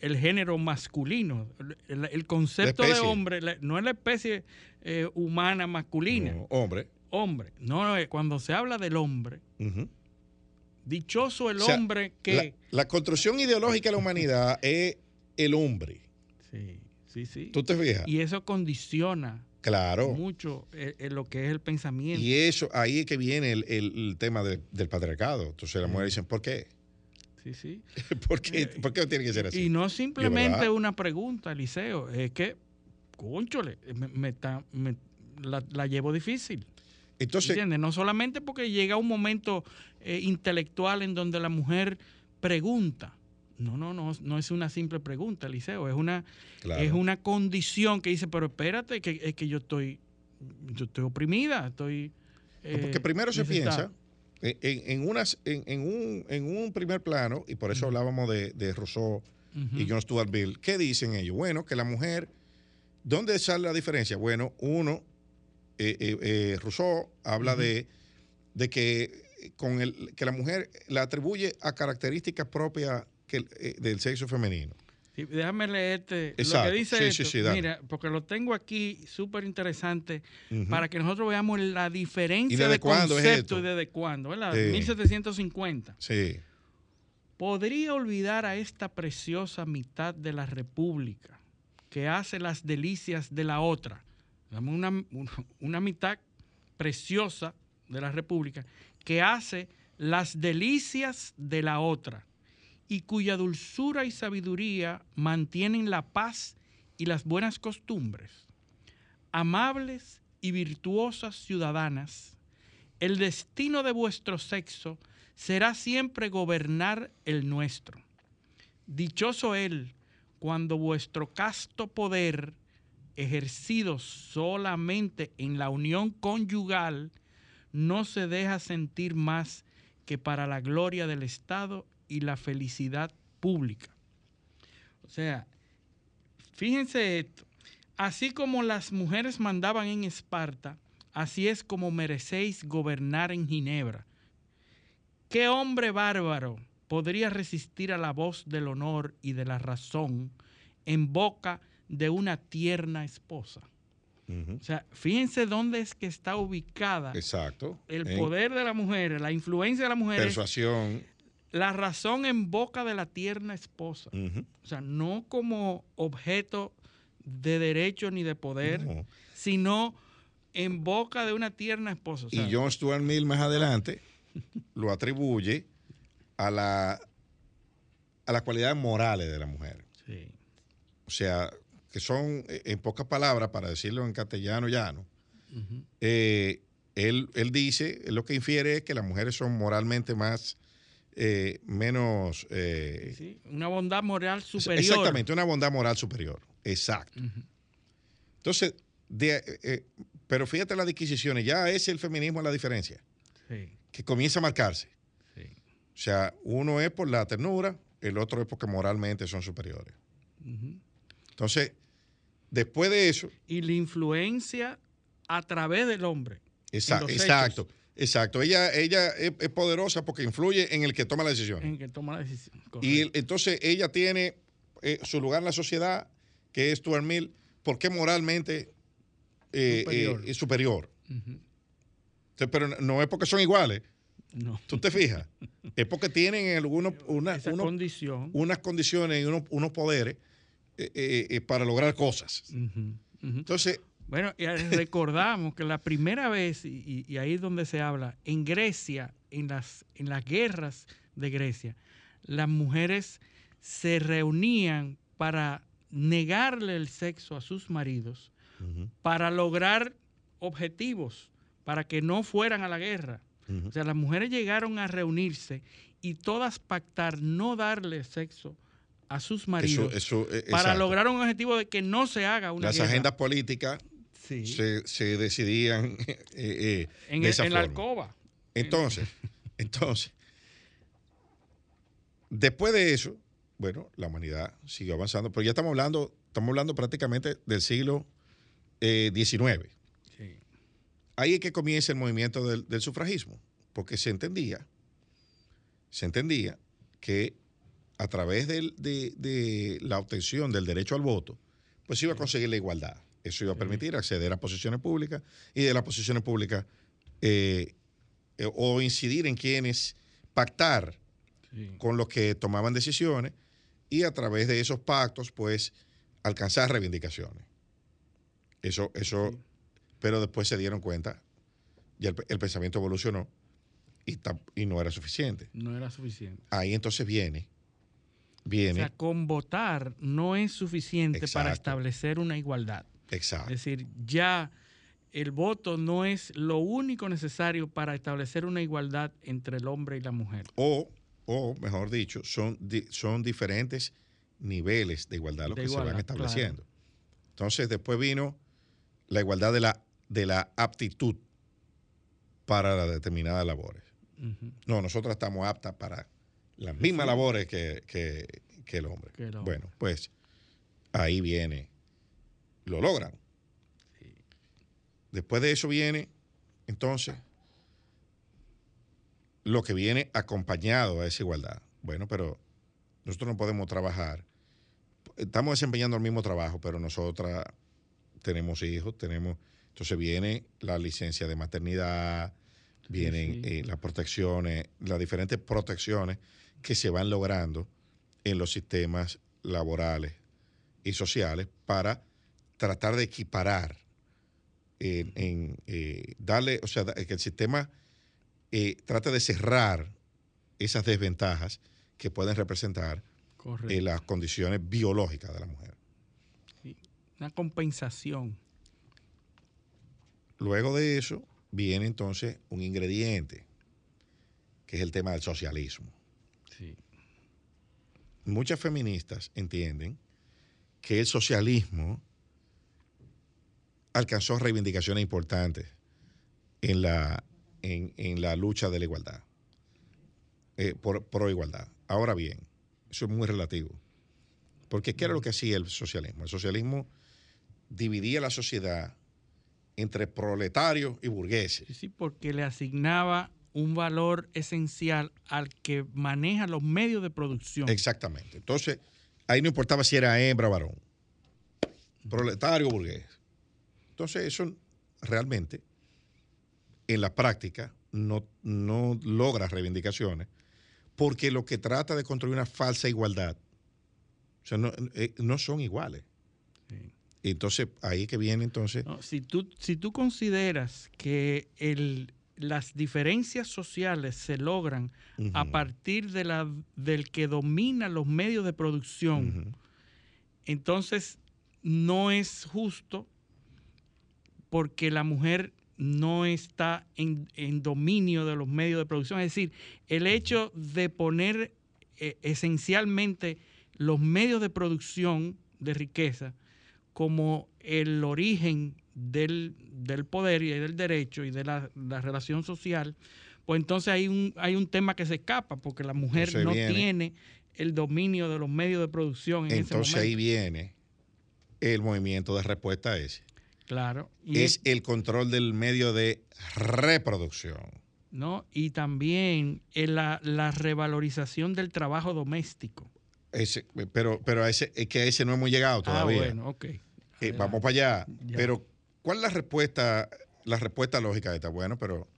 S4: el- género masculino. El, el concepto de hombre la- no es la especie eh, humana masculina.
S3: No, hombre.
S4: Hombre. No, eh, cuando se habla del hombre, dichoso el
S3: O sea,
S4: hombre que...
S3: La, la construcción ideológica de la humanidad es el hombre.
S4: Sí, sí, sí.
S3: ¿Tú te fijas?
S4: Y eso condiciona
S3: claro.
S4: mucho eh, eh, lo que es el pensamiento.
S3: Y eso, ahí es que viene el, el- el tema del, del patriarcado. Entonces las mujeres dicen, ¿por qué?
S4: Sí, sí.
S3: ¿Por qué, ¿Por qué tiene que ser así?
S4: Y no simplemente una pregunta, Eliseo, es que, conchole, me, me está- me- la, la llevo difícil.
S3: Entonces,
S4: ¿Entiendes? No solamente porque llega un momento eh, intelectual en donde la mujer pregunta. No, no, no, no es una simple pregunta, Eliseo, es una,
S3: claro.
S4: es una condición que dice, pero espérate, que es que yo estoy, yo estoy oprimida, estoy...
S3: Porque
S4: eh,
S3: primero se piensa en, en- unas, en, en un, en un primer plano, y por eso hablábamos de, de Rousseau y John Stuart Mill. ¿Qué dicen ellos? Bueno, que la mujer, ¿dónde sale la diferencia? Bueno, uno, eh, eh, eh, Rousseau habla de, de que, con el, que la mujer la atribuye a características propias que, eh, del sexo femenino.
S4: Sí, déjame leerte lo que dice
S3: Sí,
S4: esto.
S3: sí.
S4: Mira, porque lo tengo aquí súper interesante para que nosotros veamos la
S3: ¿Y
S4: diferencia
S3: desde
S4: de
S3: cuándo es
S4: concepto
S3: esto?
S4: y desde cuándo, ¿verdad?
S3: Sí.
S4: 1750.
S3: Sí,
S4: ¿Podría olvidar a esta preciosa mitad de la República que hace las delicias de la otra? Una, una mitad preciosa de la República que hace las delicias de la otra y cuya dulzura y sabiduría mantienen la paz y las buenas costumbres. Amables y virtuosas ciudadanas, el destino de vuestro sexo será siempre gobernar el nuestro. Dichoso él cuando vuestro casto poder, ejercido solamente en la unión conyugal, no se deja sentir más que para la gloria del Estado y la felicidad pública. O sea, fíjense esto, así como las mujeres mandaban en Esparta, así es como merecéis gobernar en Ginebra. ¿Qué hombre bárbaro podría resistir a la voz del honor y de la razón en boca de una tierna esposa? O sea, fíjense dónde es que está ubicada
S3: exacto.
S4: el poder de la mujer, la influencia de la mujer,
S3: Persuasión.
S4: La razón en boca de la tierna esposa. O sea, no como objeto de derecho ni de poder,
S3: No.
S4: sino en boca de una tierna esposa. O sea,
S3: Y John Stuart Mill más adelante lo atribuye a la a las cualidades morales de la mujer.
S4: sí.
S3: O sea, que son, eh, en pocas palabras, para decirlo en castellano llano, eh, él, él dice, lo que infiere es que las mujeres son moralmente más, eh, menos... eh,
S4: Sí, Una bondad moral superior.
S3: Exactamente, una bondad moral superior. Exacto. Entonces, de- eh, pero fíjate las disquisiciones, ya es el feminismo la diferencia,
S4: Sí,
S3: que comienza a marcarse.
S4: sí.
S3: O sea, uno es por la ternura, el otro es porque moralmente son superiores. Entonces, después de eso,
S4: Y la influencia a través del hombre.
S3: Exa-
S4: los
S3: exacto, exacto. Ella, ella es, es poderosa porque influye en el que toma la decisión.
S4: En que toma la decisión.
S3: Y
S4: correcto.
S3: el- entonces ella tiene eh, su lugar en la sociedad, que es Stuart Mill, porque moralmente eh,
S4: Superior.
S3: eh, es superior.
S4: Ujú.
S3: Entonces, pero no es porque son iguales,
S4: No.
S3: tú te fijas. es porque tienen algunos, una-
S4: Esa
S3: unos-
S4: condición.
S3: unas condiciones y unos, unos poderes para lograr cosas. Entonces,
S4: Bueno, y recordamos que la primera vez, y, ahí es donde se habla, en Grecia, en las, en las guerras de Grecia, las mujeres se reunían para negarle el sexo a sus maridos, para lograr objetivos, para que no fueran a la guerra. O sea, las mujeres llegaron a reunirse y todas pactar no darle sexo a sus maridos
S3: eso, eh,
S4: para
S3: exacto.
S4: lograr un objetivo de que no se haga una
S3: Las
S4: guerra.
S3: agendas políticas
S4: Sí.
S3: se, se decidían eh, eh,
S4: en,
S3: de esa
S4: en la
S3: forma.
S4: alcoba.
S3: Entonces, entonces, después de eso, bueno, la humanidad siguió avanzando, pero ya estamos hablando, estamos hablando prácticamente del siglo eh, XIX.
S4: Sí.
S3: Ahí es que comienza el movimiento del, del sufragismo, porque se entendía, se entendía que a través del- de, de la obtención del derecho al voto, pues iba a conseguir la igualdad. Eso iba a permitir acceder a posiciones públicas y de las posiciones públicas eh, eh, o incidir en quienes pactar
S4: Sí.
S3: con los que tomaban decisiones y a través de esos pactos, pues, alcanzar reivindicaciones. Eso, eso,
S4: Sí.
S3: pero después se dieron cuenta, y el, el pensamiento evolucionó y, y no era suficiente.
S4: No era suficiente.
S3: Ahí entonces viene,
S4: O
S3: viene,
S4: sea, con votar no es suficiente para establecer una igualdad.
S3: Exacto,
S4: Es decir, ya el voto no es lo único necesario para establecer una igualdad entre el hombre y la mujer.
S3: o, o mejor dicho, son, di- son diferentes niveles de igualdad los
S4: De
S3: que se van estableciendo. Entonces después vino la igualdad de la, de la aptitud para las determinadas labores. No, nosotros estamos aptas para las mismas labores que, que- que el hombre.
S4: Que el hombre.
S3: Bueno, pues ahí viene, lo logran. Después de eso viene, entonces, lo que viene acompañado a esa igualdad. Bueno, pero nosotros no podemos trabajar. Estamos desempeñando el mismo trabajo, pero nosotras tenemos hijos, tenemos. Entonces viene la licencia de maternidad, vienen
S4: sí.
S3: eh, las protecciones, las diferentes protecciones que se van logrando en los sistemas laborales y sociales para tratar de equiparar, en, en, eh, darle, o sea, da- que el sistema eh, trate de cerrar esas desventajas que pueden representar eh, las condiciones biológicas de la mujer.
S4: Una compensación.
S3: Luego de eso viene entonces un ingrediente, que es el tema del socialismo.
S4: Sí.
S3: Muchas feministas entienden que el socialismo alcanzó reivindicaciones importantes en la, en, en la lucha de la igualdad, eh, por, pro igualdad. Ahora bien, eso es muy relativo, porque ¿qué era lo que hacía el socialismo? El socialismo dividía la sociedad entre proletarios y burgueses.
S4: Sí, sí, porque le asignaba un valor esencial al que maneja los medios de producción.
S3: Exactamente. Entonces, ahí no importaba si era hembra o varón, proletario o burgués. Entonces, eso realmente, en la práctica, no, no logra reivindicaciones, porque lo que trata de construir una falsa igualdad, o sea, no, eh, no son iguales.
S4: Sí.
S3: Entonces, ahí que viene entonces,
S4: No, si, tú, si tú consideras que el, las diferencias sociales se logran a partir de la, del que domina los medios de producción, entonces no es justo porque la mujer no está en, en dominio de los medios de producción. Es decir, el hecho de poner eh, esencialmente los medios de producción de riqueza como el origen del, del poder y del derecho y de la, la relación social, pues entonces hay un, hay un tema que se escapa, porque la mujer
S3: Entonces
S4: no
S3: viene-
S4: tiene el dominio de los medios de producción en
S3: Entonces
S4: ese
S3: ahí
S4: momento.
S3: viene el movimiento de respuesta a ese.
S4: Claro. Y,
S3: Es el control del medio de reproducción.
S4: ¿no? y también eh, la, la revalorización del trabajo doméstico.
S3: Ese, pero pero a ese, es que a ese no hemos llegado todavía.
S4: Ah, bueno, ok.
S3: Eh, vamos para allá.
S4: Ya.
S3: Pero, ¿cuál es la respuesta, la respuesta lógica de esta? Bueno, pero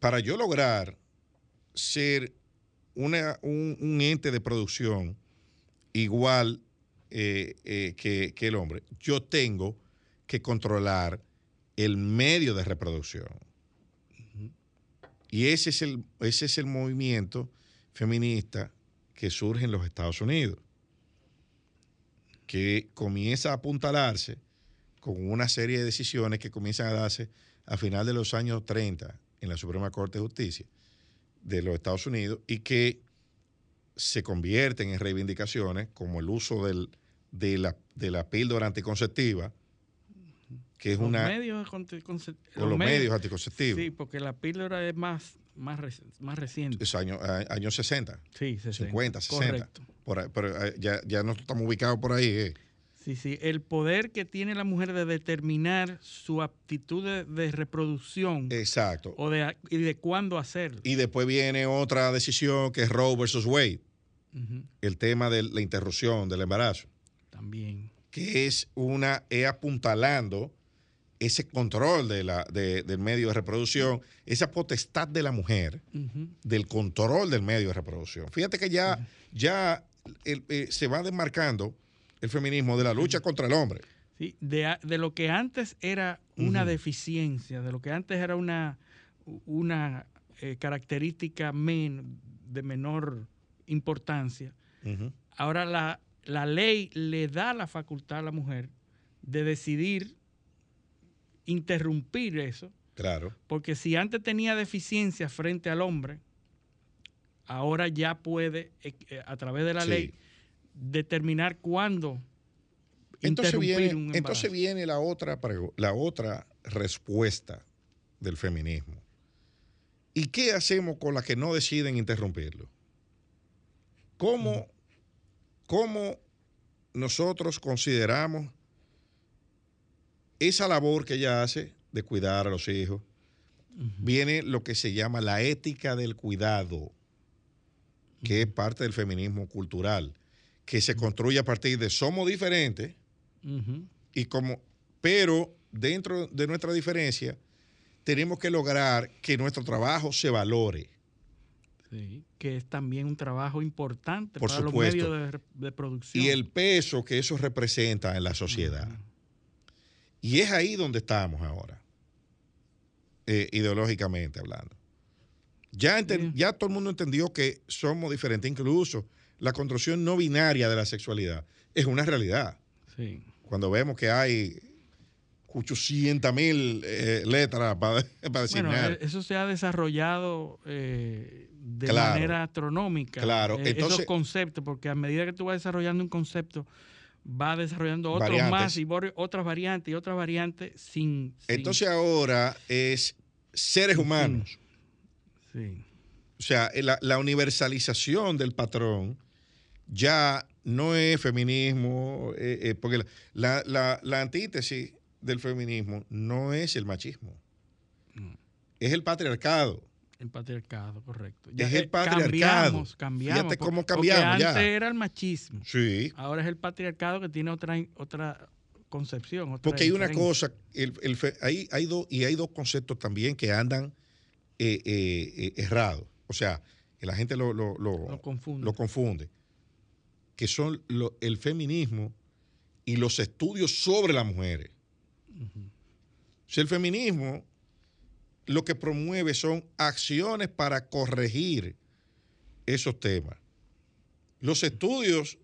S3: para yo lograr ser una, un, un ente de producción igual eh, eh, que, que el hombre, yo tengo que controlar el medio de reproducción. Y ese es el, ese es el movimiento feminista que surge en los Estados Unidos que comienza a apuntalarse con una serie de decisiones que comienzan a darse a final de los años 30 en la Suprema Corte de Justicia de los Estados Unidos y que se convierten en reivindicaciones como el uso del- de, la, de la píldora anticonceptiva, que es
S4: Los
S3: una...
S4: medios,
S3: o los medios anticonceptivos.
S4: Sí, porque la píldora es más, más, reci- más reciente.
S3: Es año- a- años 60,
S4: Sí, 60.
S3: 50, 60.
S4: Correcto.
S3: Por eh, ya, ya no estamos ubicados por ahí. eh.
S4: Sí, sí. El poder que tiene la mujer de determinar su aptitud de, de reproducción
S3: Exacto.
S4: o de, y de cuándo hacerlo.
S3: Y después viene otra decisión que es Roe versus Wade, el tema de la interrupción del embarazo,
S4: También.
S3: que es una, es apuntalando ese control de la, de- del medio de reproducción, esa potestad de la mujer del control del medio de reproducción. Fíjate que ya, ya el- eh, se va desmarcando el feminismo de la lucha contra el hombre.
S4: Sí, de, de lo que antes era una deficiencia, de lo que antes era una, una eh, característica men- de menor importancia, ahora la, la ley le da la facultad a la mujer de decidir interrumpir eso,
S3: Claro.
S4: porque si antes tenía deficiencia frente al hombre, ahora ya puede, eh, eh, a través de la
S3: Sí.
S4: ley, determinar cuándo
S3: Entonces
S4: interrumpir
S3: viene,
S4: un
S3: entonces viene la otra, la otra respuesta del feminismo. ¿Y qué hacemos con las que no deciden interrumpirlo? ¿Cómo, cómo nosotros consideramos esa labor que ella hace de cuidar a los hijos? Viene lo que se llama la ética del cuidado, que es parte del feminismo cultural, que se construye a partir de somos diferentes, y como, pero dentro de nuestra diferencia, tenemos que lograr que nuestro trabajo se valore.
S4: Sí, que es también un trabajo importante
S3: Por
S4: para
S3: supuesto.
S4: los medios de, de producción.
S3: Y el peso que eso representa en la sociedad. Y es ahí donde estamos ahora, eh, ideológicamente hablando. Ya, todo el mundo entendió que somos diferentes, incluso la construcción no binaria de la sexualidad es una realidad.
S4: Sí.
S3: Cuando vemos que hay 800 mil eh, letras para, para
S4: Bueno, eh, eso se ha desarrollado eh, de
S3: Claro.
S4: manera astronómica.
S3: Claro,
S4: eh,
S3: entonces-
S4: esos conceptos, porque a medida que tú vas desarrollando un concepto, va desarrollando otros
S3: Variantes.
S4: más y otras variantes y otras variantes sin. sin-
S3: Entonces ahora es seres humanos.
S4: sí.
S3: O sea, la, la universalización del patrón ya no es feminismo, eh, eh, porque la, la- la antítesis del feminismo no es el machismo, es el patriarcado.
S4: El patriarcado, correcto.
S3: Es el
S4: eh,
S3: patriarcado.
S4: Cambiamos, cambiamos.
S3: Fíjate
S4: por-
S3: cómo
S4: porque
S3: cambiamos ya.
S4: Antes era el machismo.
S3: Sí,
S4: Ahora es el patriarcado que tiene otra, otra concepción. otra
S3: porque hay una cosa, el- el fe- hay, hay dos, y hay dos conceptos también que andan eh, eh, errados. O sea, que la gente lo, lo- lo-
S4: Lo confunde.
S3: lo confunde, que son el feminismo y los estudios sobre las mujeres. O sea, el feminismo lo que promueve son acciones para corregir esos temas. Los estudios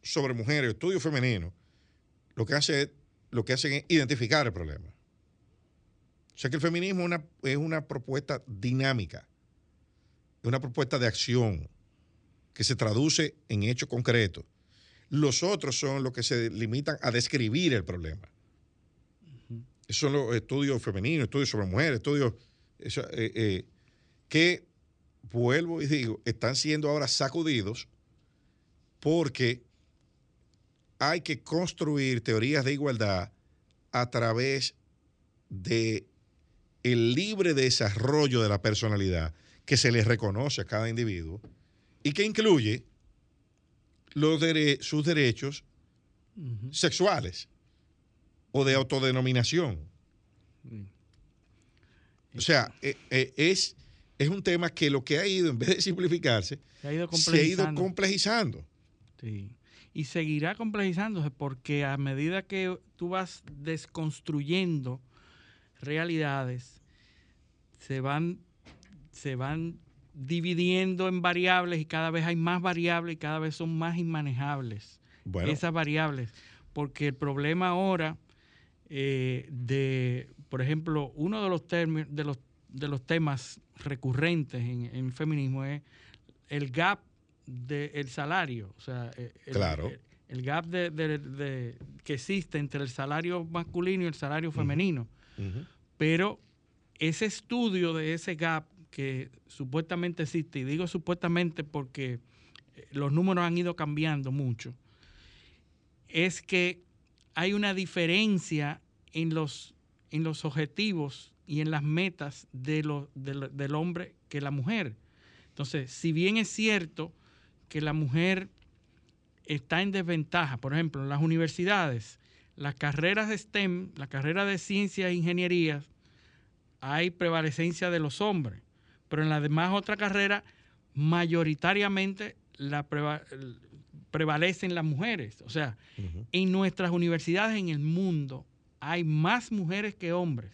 S3: sobre mujeres, estudios femeninos, lo que, hace, lo que hacen es identificar el problema. O sea que el feminismo es una, es una propuesta dinámica, es una propuesta de acción que se traduce en hechos concretos. Los otros son los que se limitan a describir el problema. Esos son los estudios femeninos, estudios sobre mujeres, estudios eso, eh, eh, que, vuelvo y digo, están siendo ahora sacudidos porque hay que construir teorías de igualdad a través de el libre desarrollo de la personalidad que se le reconoce a cada individuo y que incluye los dere- sus derechos sexuales o de autodenominación. O sea, eh, eh, es, es un tema que lo que ha ido, en vez de simplificarse,
S4: Se ha ido
S3: se ha ido
S4: complejizando.
S3: complejizando.
S4: Sí. Y seguirá complejizándose porque a medida que tú vas desconstruyendo realidades, se van, se van dividiendo en variables y cada vez hay más variables y cada vez son más inmanejables
S3: Bueno,
S4: esas variables. Porque el problema ahora eh, de, por ejemplo, uno de los, de los, de los temas recurrentes en, en el feminismo es el gap del salario. O sea, eh, el,
S3: Claro.
S4: el- el gap de, de- de- que existe entre el salario masculino y el salario femenino. Pero ese estudio de ese gap que supuestamente existe, y digo supuestamente porque eh, los números han ido cambiando mucho, es que hay una diferencia en los, en los objetivos y en las metas de lo- de lo- del hombre que la mujer. Entonces, si bien es cierto que la mujer está en desventaja, por ejemplo, en las universidades, las carreras de STEM, la carrera de ciencias e ingenierías, hay prevalecencia de los hombres, pero en las demás otras carreras, mayoritariamente la prevalecen las mujeres. O sea, en nuestras universidades en el mundo hay más mujeres que hombres.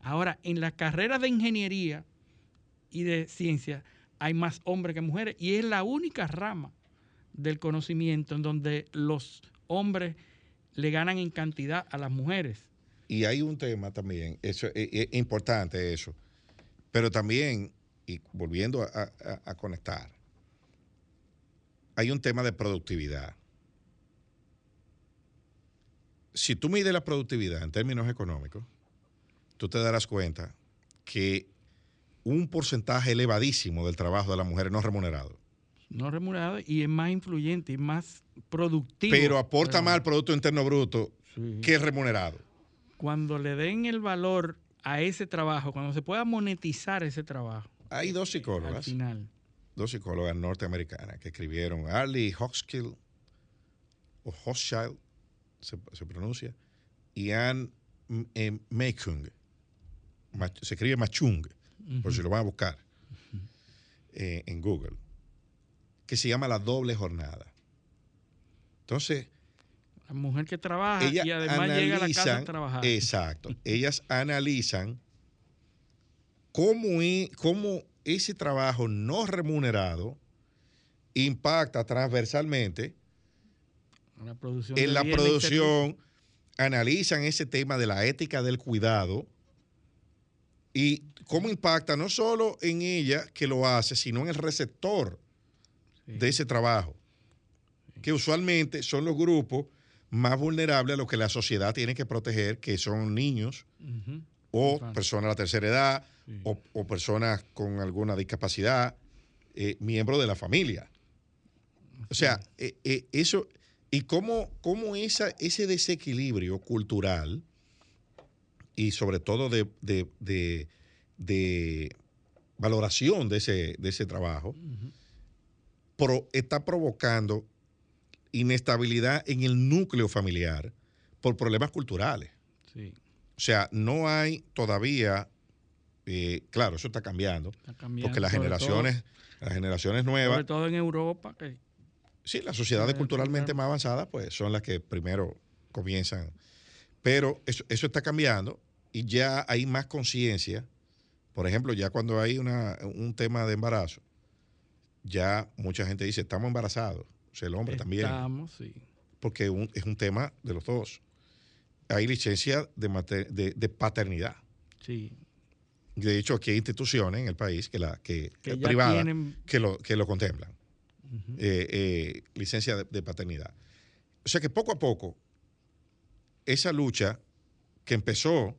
S4: Ahora, en las carreras de ingeniería y de ciencia hay más hombres que mujeres y es la única rama del conocimiento en donde los hombres le ganan en cantidad a las mujeres.
S3: Y hay un tema también, eso es, es importante eso, pero también, y volviendo a, a- a conectar, hay un tema de productividad. Si tú mides la productividad en términos económicos, tú te darás cuenta que un porcentaje elevadísimo del trabajo de las mujeres no remunerado,
S4: No remunerado y es más influyente y más productivo.
S3: pero aporta
S4: Pero-
S3: más al Producto Interno Bruto
S4: Sí.
S3: que el remunerado.
S4: Cuando le den el valor a ese trabajo, cuando se pueda monetizar ese trabajo,
S3: Hay dos
S4: al
S3: psicólogas.
S4: final.
S3: Dos psicólogas norteamericanas que escribieron, Arlie Hochschild, o Hochschild, se, se pronuncia, y Ann M- eh, Mach- se escribe Machung, por si lo van a buscar eh, en Google, que se llama La Doble Jornada. Entonces,
S4: La mujer que trabaja y además llega a la casa a trabajar.
S3: exacto, ellas analizan cómo, cómo ese trabajo no remunerado impacta transversalmente
S4: producción
S3: en la producción, analizan ese tema de la ética del cuidado y cómo impacta no solo en ella que lo hace, sino en el receptor
S4: Sí.
S3: de ese trabajo, que usualmente son los grupos más vulnerables a los que la sociedad tiene que proteger, que son niños o personas de la tercera edad
S4: Sí.
S3: o, o personas con alguna discapacidad, eh, miembros de la familia. O sea, eh, eh, eso, y cómo, cómo esa, ese desequilibrio cultural y sobre todo de, de- de- de valoración de ese, de ese trabajo, pro- está provocando inestabilidad en el núcleo familiar por problemas culturales.
S4: Sí,
S3: O sea, no hay todavía, eh, claro, eso está cambiando,
S4: está cambiando.
S3: porque las generaciones, las generaciones nuevas,
S4: sobre todo en Europa, que
S3: sí, las sociedades
S4: Eh,
S3: culturalmente más avanzadas, pues son las que primero comienzan. Pero eso, eso está cambiando y ya hay más conciencia. Por ejemplo, ya cuando hay una, un tema de embarazo, ya mucha gente dice, estamos embarazados. O sea, el hombre también.
S4: estamos, sí.
S3: porque un- es un tema de los dos. Hay licencia de, mater- de, de paternidad.
S4: Sí.
S3: De hecho, aquí hay instituciones en el país que la que,
S4: Que
S3: privadas
S4: tienen-
S3: que lo que lo contemplan. Eh, eh, licencia de, de paternidad. O sea que poco a poco esa lucha que empezó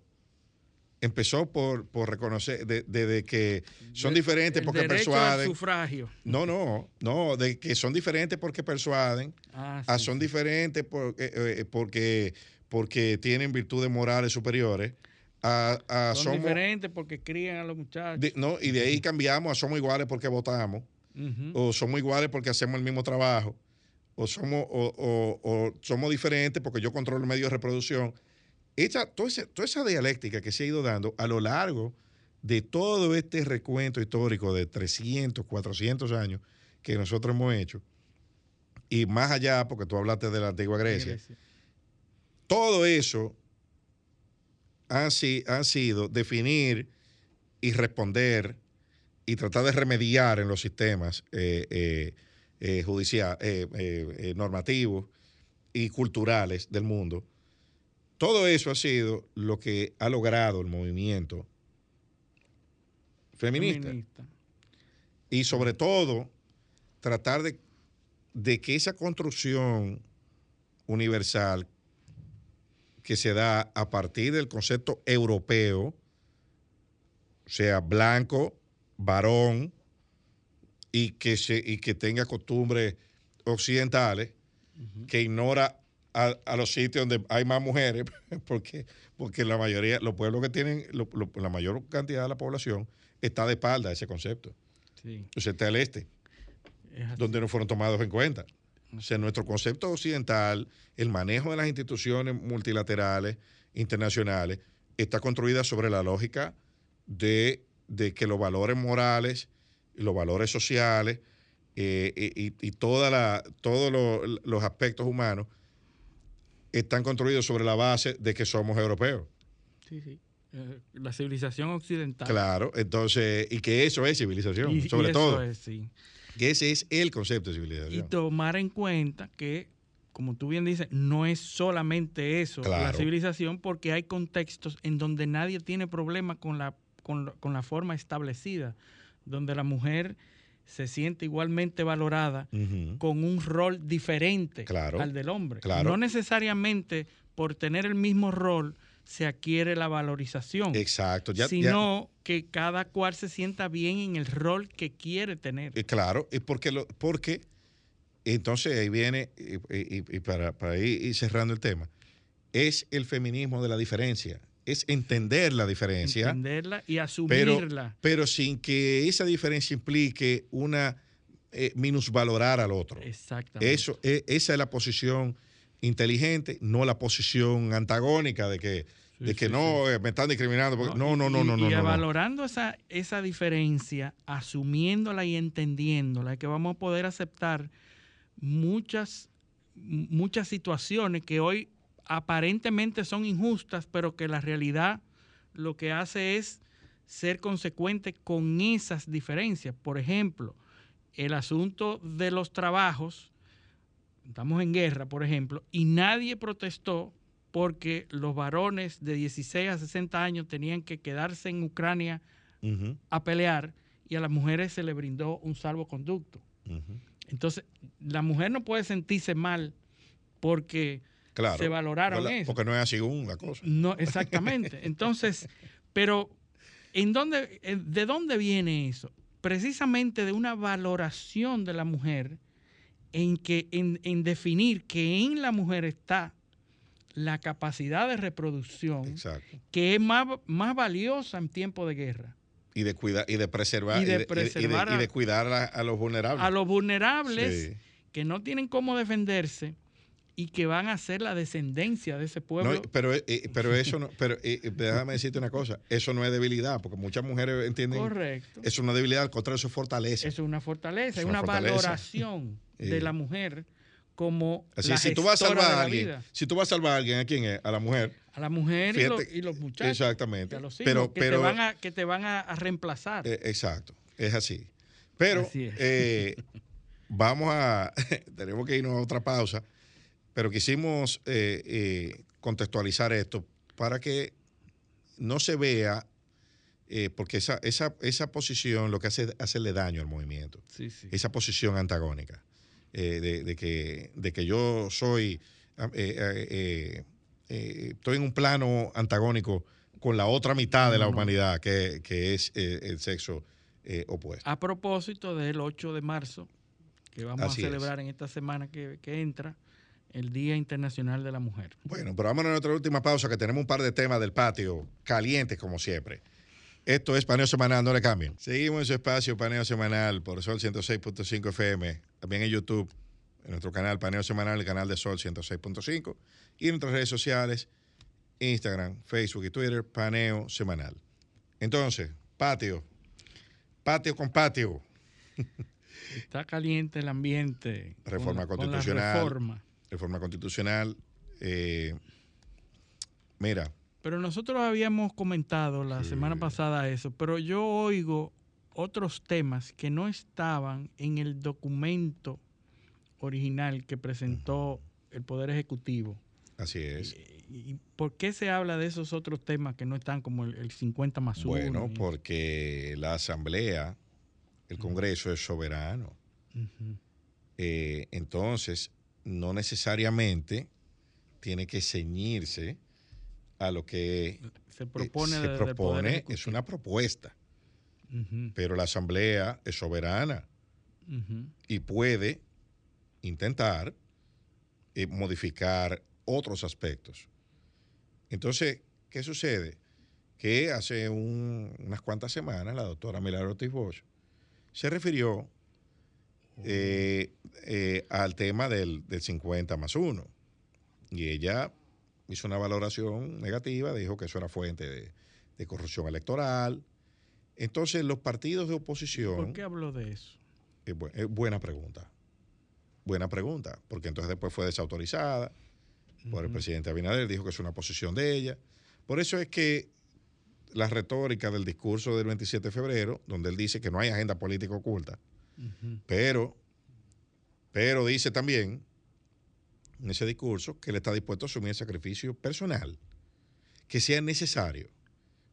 S3: empezó por, por reconocer de, de- de que son diferentes
S4: el
S3: porque persuaden.
S4: sufragio.
S3: No, no, no, de que son diferentes porque persuaden,
S4: Ah,
S3: ah, son
S4: sí.
S3: diferentes porque, eh, porque, porque tienen virtudes morales superiores, a, a
S4: Son,
S3: somos,
S4: diferentes porque crían a los muchachos.
S3: de- no, y de ahí cambiamos a somos iguales porque votamos, o somos iguales porque hacemos el mismo trabajo, o somos, o, o- o somos diferentes porque yo controlo el medio de reproducción. Esa, toda, esa, toda esa dialéctica que se ha ido dando a lo largo de todo este recuento histórico de 300, 400 años que nosotros hemos hecho, y más allá, porque tú hablaste de la antigua Grecia,
S4: Grecia.
S3: todo eso han, si- han sido definir y responder y tratar de remediar en los sistemas eh, eh, eh, eh, normativos y culturales del mundo. Todo eso ha sido lo que ha logrado el movimiento feminista.
S4: Feminista.
S3: Y sobre todo, tratar de, de que esa construcción universal que se da a partir del concepto europeo, sea blanco, varón, y que, se, y que tenga costumbres occidentales, que ignora a, a los sitios donde hay más mujeres, porque, porque la mayoría, los pueblos que tienen, lo- lo- la mayor cantidad de la población está de espalda a ese concepto.
S4: Sí,
S3: O sea, está el este,
S4: es
S3: donde no fueron tomados en cuenta. O sea, nuestro concepto occidental, el manejo de las instituciones multilaterales, internacionales, está construida sobre la lógica de, de que los valores morales los valores sociales eh, y, y- toda la- todos lo- los aspectos humanos están construidos sobre la base de que somos europeos.
S4: Sí, sí. Eh, La civilización occidental.
S3: Claro, entonces, y que eso es civilización,
S4: Y- y
S3: sobre
S4: eso
S3: todo.
S4: es, sí.
S3: Que ese es el concepto de
S4: Y
S3: civilización.
S4: tomar en cuenta que, como tú bien dices, no es solamente eso la civilización, porque hay contextos en donde nadie tiene problema con la, con, la- con la forma establecida, donde la mujer se siente igualmente valorada con un rol diferente
S3: Claro,
S4: al del hombre.
S3: claro.
S4: No necesariamente por tener el mismo rol se adquiere la valorización,
S3: Exacto, ya, ya-
S4: sino que cada cual se sienta bien en el rol que quiere tener.
S3: eh, claro, es porque, lo, porque entonces ahí viene, y, y- y para, para ir, cerrando el tema, es el feminismo de la diferencia, es entender la diferencia,
S4: entenderla y
S3: pero,
S4: asumirla.
S3: pero sin que esa diferencia implique una eh, minusvalorar al otro.
S4: Exactamente.
S3: Eso, e- esa es la posición inteligente, no la posición antagónica de que,
S4: Sí,
S3: de que
S4: sí,
S3: no, eh, me están discriminando. porque- no, no, no,
S4: y-
S3: no, no.
S4: Y
S3: no, no.
S4: valorando esa, esa diferencia, asumiéndola y entendiéndola, es que vamos a poder aceptar muchas, muchas situaciones que hoy aparentemente son injustas, pero que la realidad lo que hace es ser consecuente con esas diferencias. Por ejemplo, el asunto de los trabajos, estamos en guerra, por ejemplo, y nadie protestó porque los varones de 16 a 60 años tenían que quedarse en Ucrania a pelear y a las mujeres se les brindó un salvoconducto. Entonces, la mujer no puede sentirse mal porque
S3: Claro.
S4: se valoraron
S3: ¿verdad?
S4: eso.
S3: Porque no es así un la cosa.
S4: No, exactamente. Entonces, pero ¿en dónde, en- ¿de dónde viene eso? Precisamente de una valoración de la mujer en, que, en, en definir que en la mujer está la capacidad de reproducción
S3: Exacto.
S4: que es más, más valiosa en tiempo de guerra.
S3: Y de cuidar, y de preservar,
S4: Y de
S3: y de, y de-
S4: preservar
S3: y de
S4: a-
S3: cuidar a, a los vulnerables.
S4: A los vulnerables
S3: Sí.
S4: que no tienen cómo defenderse y que van a ser la descendencia de ese pueblo.
S3: No, pero, eh, pero eso no, pero eh, eh, déjame decirte una cosa, eso no es debilidad, porque muchas mujeres entienden
S4: Correcto.
S3: eso es una debilidad, al contrario, eso es fortaleza.
S4: Eso es una fortaleza,
S3: Es
S4: es
S3: una
S4: una,
S3: fortaleza.
S4: valoración de la mujer como
S3: Así
S4: la
S3: si tú vas a salvar a alguien,
S4: vida.
S3: si tú vas a salvar a alguien, ¿a quién es? A la mujer.
S4: A la mujer y, los, y los muchachos.
S3: Exactamente.
S4: y a los hijos,
S3: Pero,
S4: que,
S3: pero,
S4: te van a, que te van a, a reemplazar.
S3: eh, exacto, es así. Pero
S4: Así es.
S3: eh, vamos a, tenemos que irnos a otra pausa, pero quisimos eh, eh, contextualizar esto para que no se vea eh, porque esa, esa, esa posición lo que hace es hacerle daño al movimiento.
S4: Sí, sí.
S3: Esa posición antagónica. eh, de, de que, de que yo soy, ah, estoy en un plano antagónico con la otra mitad de la humanidad, que, que es eh, el sexo eh, opuesto.
S4: A propósito del 8 de marzo, que vamos
S3: Así
S4: a
S3: es.
S4: celebrar en esta semana que, que entra, el Día Internacional de la Mujer.
S3: Bueno, pero vámonos a nuestra última pausa, que tenemos un par de temas del patio calientes, como siempre. Esto es Paneo Semanal, no le cambien. Seguimos en su espacio Paneo Semanal por Sol 106.5 FM, también en YouTube, en nuestro canal Paneo Semanal, el canal de Sol 106.5, y en nuestras redes sociales, Instagram, Facebook y Twitter, Paneo Semanal. Entonces, patio, patio con patio,
S4: Está caliente el ambiente. con
S3: Reforma
S4: la- con la
S3: constitucional.
S4: reforma.
S3: Reforma constitucional. eh, mira,
S4: Pero nosotros habíamos comentado la
S3: Sí.
S4: semana pasada eso, pero yo oigo otros temas que no estaban en el documento original que presentó el Poder Ejecutivo.
S3: así es.
S4: ¿Y y por qué se habla de esos otros temas que no están como el, el 50 más 1?
S3: Bueno, porque la Asamblea, el Congreso es soberano. Eh, entonces, no necesariamente tiene que ceñirse a lo que
S4: se
S3: eh,
S4: propone,
S3: se propone. Es una propuesta, pero la Asamblea es soberana y puede intentar eh, modificar otros aspectos. Entonces, ¿qué sucede? Que hace un- unas cuantas semanas la doctora Milagro Ortiz se refirió eh, eh, al tema del, del 50 más 1. Y ella hizo una valoración negativa, dijo que eso era fuente de, de corrupción electoral. Entonces, los partidos de oposición...
S4: ¿Por qué habló de eso?
S3: Bu- es buena pregunta. Buena pregunta, porque entonces después fue desautorizada por el presidente Abinader, dijo que es una posición de ella. Por eso es que la retórica del discurso del 27 de febrero, donde él dice que no hay agenda política oculta, Pero, pero dice también en ese discurso que él está dispuesto a asumir el sacrificio personal que sea necesario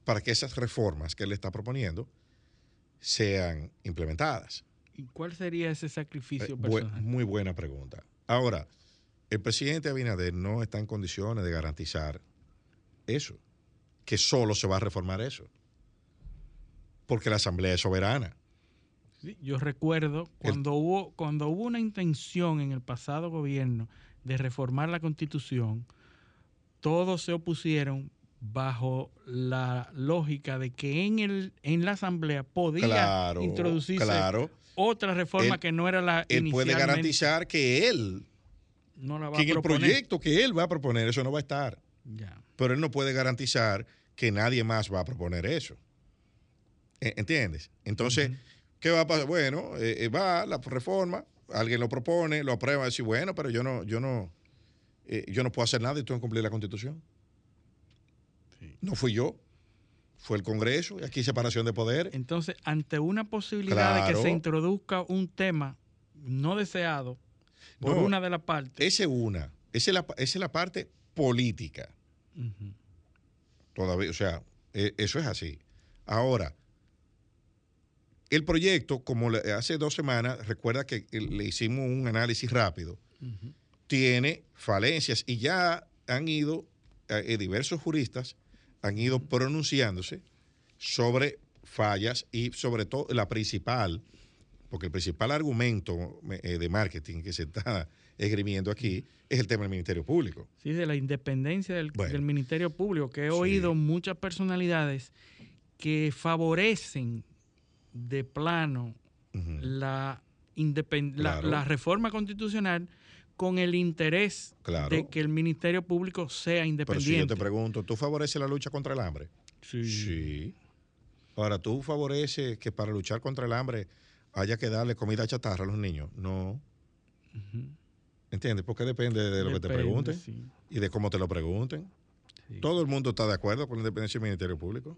S3: para que esas reformas que él está proponiendo sean implementadas.
S4: ¿Y cuál sería ese sacrificio
S3: Eh, bu-
S4: personal?
S3: muy buena pregunta. Ahora, el presidente Abinader no está en condiciones de garantizar eso, que solo se va a reformar eso, porque la Asamblea es soberana.
S4: Sí, yo recuerdo cuando hubo cuando hubo una intención en el pasado gobierno de reformar la constitución, todos se opusieron bajo la lógica de que en el en la asamblea podía
S3: Claro,
S4: introducirse
S3: claro.
S4: otra reforma
S3: Él-
S4: que no era la
S3: Él puede garantizar que él,
S4: no la va
S3: que
S4: a
S3: en el proyecto que él va a proponer, eso no va a estar.
S4: Ya.
S3: Pero él no puede garantizar que nadie más va a proponer eso. E- ¿Entiendes? Entonces, ¿qué va a pasar? Bueno, eh, eh, va la reforma, alguien lo propone, lo aprueba, dice, bueno, pero yo no, yo no, eh, yo no puedo hacer nada y tú no cumplir la constitución. No fui yo, fue el Congreso, y aquí separación de poderes.
S4: Entonces, ante una posibilidad de que se introduzca un tema no deseado por
S3: No.
S4: una de las partes,
S3: Esa es una, esa es la, esa es la parte política. Todavía, o sea, eso es así. Ahora, el proyecto, como hace dos semanas, recuerda que le hicimos un análisis rápido, tiene falencias y ya han ido, eh, eh, diversos juristas han ido pronunciándose sobre fallas y sobre todo la principal, porque el principal argumento eh, de marketing que se está esgrimiendo aquí es el tema del Ministerio Público.
S4: Sí, de la independencia del,
S3: Bueno.
S4: del Ministerio Público, que he
S3: Sí.
S4: oído muchas personalidades que favorecen de plano la, la-
S3: Claro.
S4: la reforma constitucional con el interés
S3: Claro.
S4: de que el Ministerio Público sea
S3: Pero si yo
S4: independiente.
S3: te pregunto, ¿tú favoreces la lucha contra el hambre?
S4: Sí.
S3: Sí. Ahora, ¿tú favoreces que para luchar contra el hambre haya que darle comida chatarra a los niños? No. ¿Entiendes? Porque depende de lo que te pregunten
S4: sí,
S3: y de cómo te lo pregunten.
S4: sí,
S3: Todo el mundo está de acuerdo con la independencia del Ministerio Público.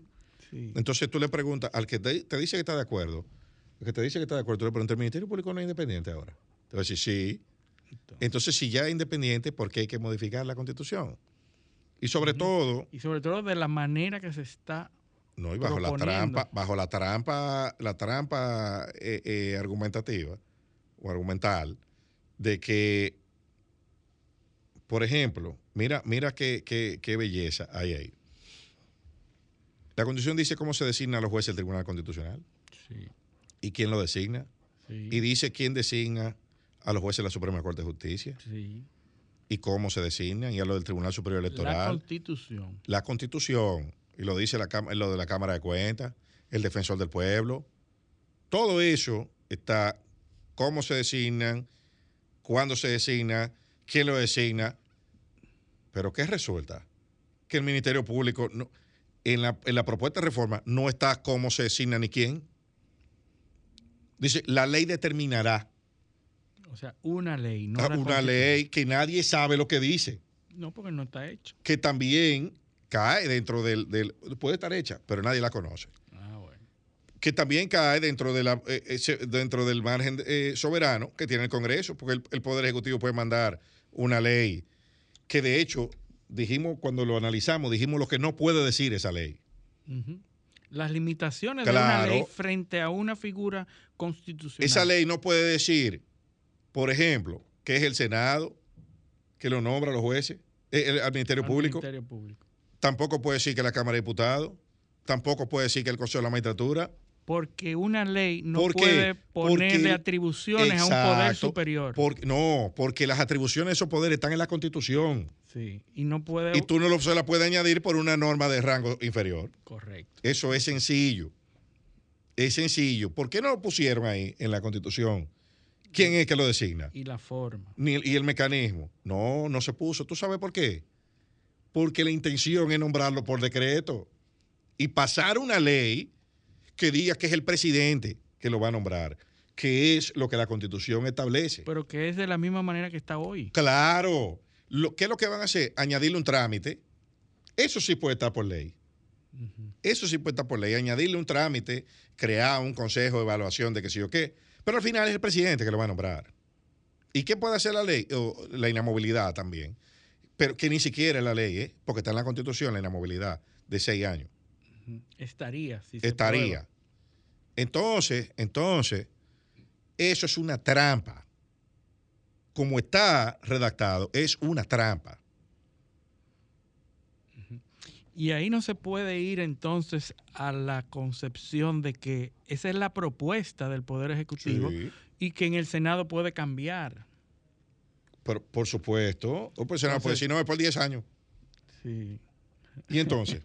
S4: Sí.
S3: Entonces tú le preguntas al que te, te dice que está de acuerdo, el que te dice que está de acuerdo, tú le preguntas, ¿el Ministerio Público no es independiente ahora? Te va a decir, sí. Entonces, si ya es independiente, ¿por qué hay que modificar la Constitución? Y sobre todo,
S4: Y sobre todo de la manera que se está
S3: No, y bajo la trampa, bajo la trampa, la trampa eh, eh, argumentativa o argumental de que, por ejemplo, mira, mira qué, qué- qué belleza hay ahí. La Constitución dice cómo se designa a los jueces del Tribunal Constitucional
S4: Sí,
S3: y quién lo designa.
S4: sí,
S3: Y dice quién designa a los jueces de la Suprema Corte de Justicia
S4: sí.
S3: y cómo se designan y a lo del Tribunal Superior
S4: La
S3: Electoral.
S4: constitución.
S3: la constitución, y lo dice la, lo de la Cámara de Cuentas, el defensor del pueblo, todo eso está, cómo se designan, cuándo se designa, quién lo designa, pero ¿qué resulta? Que el Ministerio Público, no- en, la, en la propuesta de reforma, no está cómo se designa ni quién. Dice, la ley determinará
S4: O sea, una ley, no
S3: Ah, una ley que nadie sabe lo que dice.
S4: No, porque no está hecho.
S3: que también cae dentro del, del- puede estar hecha, pero nadie la conoce.
S4: Ah, bueno.
S3: Que también cae dentro, de la, eh, ese- dentro del margen eh, soberano que tiene el Congreso, porque el, el Poder Ejecutivo puede mandar una ley que de hecho dijimos cuando lo analizamos, dijimos lo que no puede decir esa ley.
S4: Las limitaciones de una ley frente a una figura constitucional.
S3: Esa ley no puede decir, por ejemplo, que es el Senado que lo nombra a los jueces, eh, el- al Ministerio
S4: al
S3: Público.
S4: Ministerio Público.
S3: Tampoco puede decir que la Cámara de Diputados. Tampoco puede decir que el Consejo de la Magistratura.
S4: Porque una ley no puede ponerle
S3: Porque-
S4: atribuciones a un poder superior.
S3: No, porque las atribuciones de esos poderes están en la Constitución.
S4: Sí. Y no puede.
S3: Y tú no lo, se la puedes añadir por una norma de rango inferior.
S4: Correcto.
S3: Eso es sencillo. Es sencillo. ¿Por qué no lo pusieron ahí en la Constitución? ¿Quién es que lo designa?
S4: Y la forma.
S3: Ni y el mecanismo. No, no se puso. ¿Tú sabes por qué? Porque la intención es nombrarlo por decreto y pasar una ley que diga que es el presidente que lo va a nombrar, que es lo que la Constitución establece.
S4: Pero que es de la misma manera que está hoy.
S3: Claro. Lo, ¿Qué es lo que van a hacer? Añadirle un trámite. Eso sí puede estar por ley. Eso sí puede estar por ley. Añadirle un trámite, crear un consejo de evaluación de que sí o qué. Pero al final es el presidente que lo va a nombrar. ¿Y qué puede hacer la ley? O la inamovilidad también. Pero que ni siquiera es la ley, ¿eh? porque está en la Constitución la inamovilidad de seis años.
S4: Estaría. Si
S3: Estaría. Entonces, entonces, eso es una trampa. Como está redactado, es una trampa.
S4: Y ahí no se puede ir entonces a la concepción de que esa es la propuesta del Poder Ejecutivo
S3: Sí.
S4: y que en el Senado puede cambiar.
S3: Por, por supuesto. O pues, pues
S4: Entonces-
S3: si no es por 10 años.
S4: Sí.
S3: ¿Y entonces?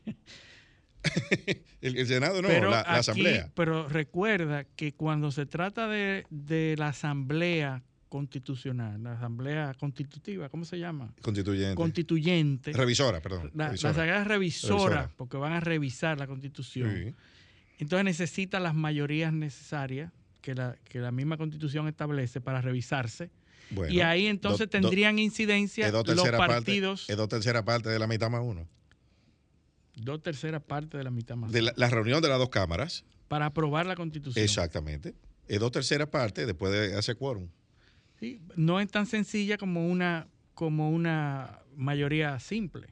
S3: el, el Senado no,
S4: pero,
S3: la, la
S4: aquí-
S3: Asamblea.
S4: pero recuerda que cuando se trata de, de la Asamblea Constitucional, la Asamblea Constitutiva, ¿cómo se llama?
S3: Constituyente.
S4: Constituyente.
S3: Revisora, perdón.
S4: la, la
S3: revisora.
S4: Asamblea revisora,
S3: Revisora.
S4: porque van a revisar la Constitución.
S3: Sí.
S4: Entonces necesita las mayorías necesarias que la, que la misma Constitución establece para revisarse.
S3: Bueno,
S4: y ahí entonces
S3: do- do-
S4: tendrían incidencia
S3: dos
S4: los partidos,
S3: es dos terceras partes de la mitad más uno.
S4: dos terceras partes de la mitad más,
S3: De la, la reunión de las dos cámaras,
S4: para aprobar la Constitución.
S3: exactamente. Es dos terceras partes después de hacer quórum.
S4: Sí, no es tan sencilla como una, como una mayoría simple.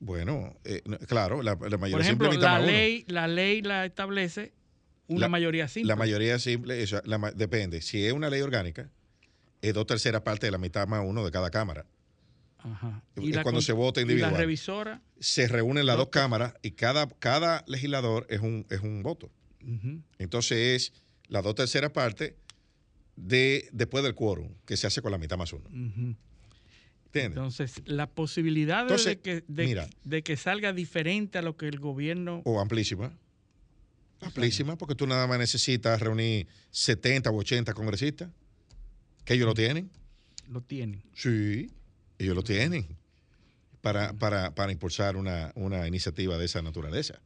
S3: Bueno, eh, claro, la, la mayoría
S4: Por ejemplo,
S3: simple
S4: la
S3: uno.
S4: ley, la ley la establece una
S3: La-
S4: mayoría simple.
S3: La mayoría simple, eso, la depende. Si es una ley orgánica, es dos terceras partes de la mitad más uno de cada cámara.
S4: Ajá.
S3: Es cuando se vota
S4: Y
S3: individual.
S4: la revisora,
S3: Se reúnen las
S4: Dos
S3: cámaras y cada, cada legislador es un, es un voto. Entonces es las dos terceras partes de, después del quórum, que se hace con la mitad más uno.
S4: Entonces, la posibilidad de-
S3: Entonces,
S4: de, que, de,
S3: mira.
S4: de que salga diferente a lo que el gobierno...
S3: o amplísima. Amplísima, porque tú nada más necesitas reunir 70 u 80 congresistas, que ellos lo tienen.
S4: lo tiene.
S3: Sí, ellos lo tienen para, para, para impulsar una, una iniciativa de esa naturaleza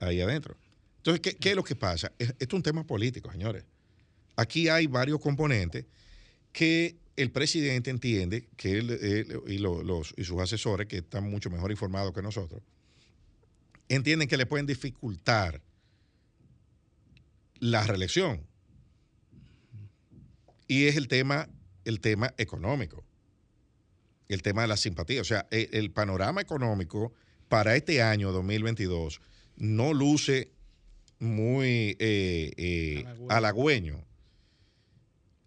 S3: ahí adentro. Entonces, ¿qué, qué es lo que pasa? Es- Esto es un tema político, señores. Aquí hay varios componentes que el presidente entiende que él, él y, lo- los, y sus asesores, que están mucho mejor informados que nosotros, entienden que le pueden dificultar la reelección. Y es el tema, el tema económico, el tema de la simpatía. O sea, el, el panorama económico para este año 2022 no luce muy eh, eh,
S4: Halagüeño.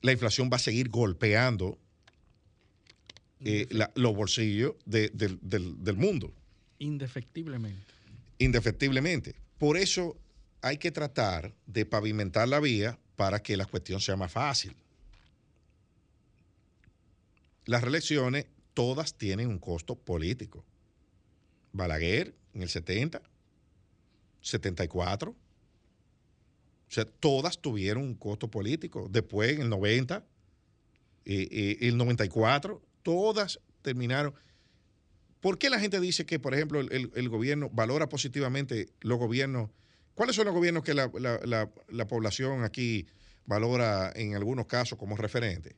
S3: La inflación va a seguir golpeando eh, la- los bolsillos de- del- del- del mundo,
S4: Indefectiblemente.
S3: indefectiblemente. Por eso hay que tratar de pavimentar la vía para que la cuestión sea más fácil. Las reelecciones todas tienen un costo político. Balaguer en el 70, 74. O sea, todas tuvieron un costo político. Después, en el 90, y, y el 94, todas terminaron. ¿Por qué la gente dice que, por ejemplo, el, gobierno valora positivamente los gobiernos? ¿Cuáles son los gobiernos que la, la- la- la población aquí valora en algunos casos como referente?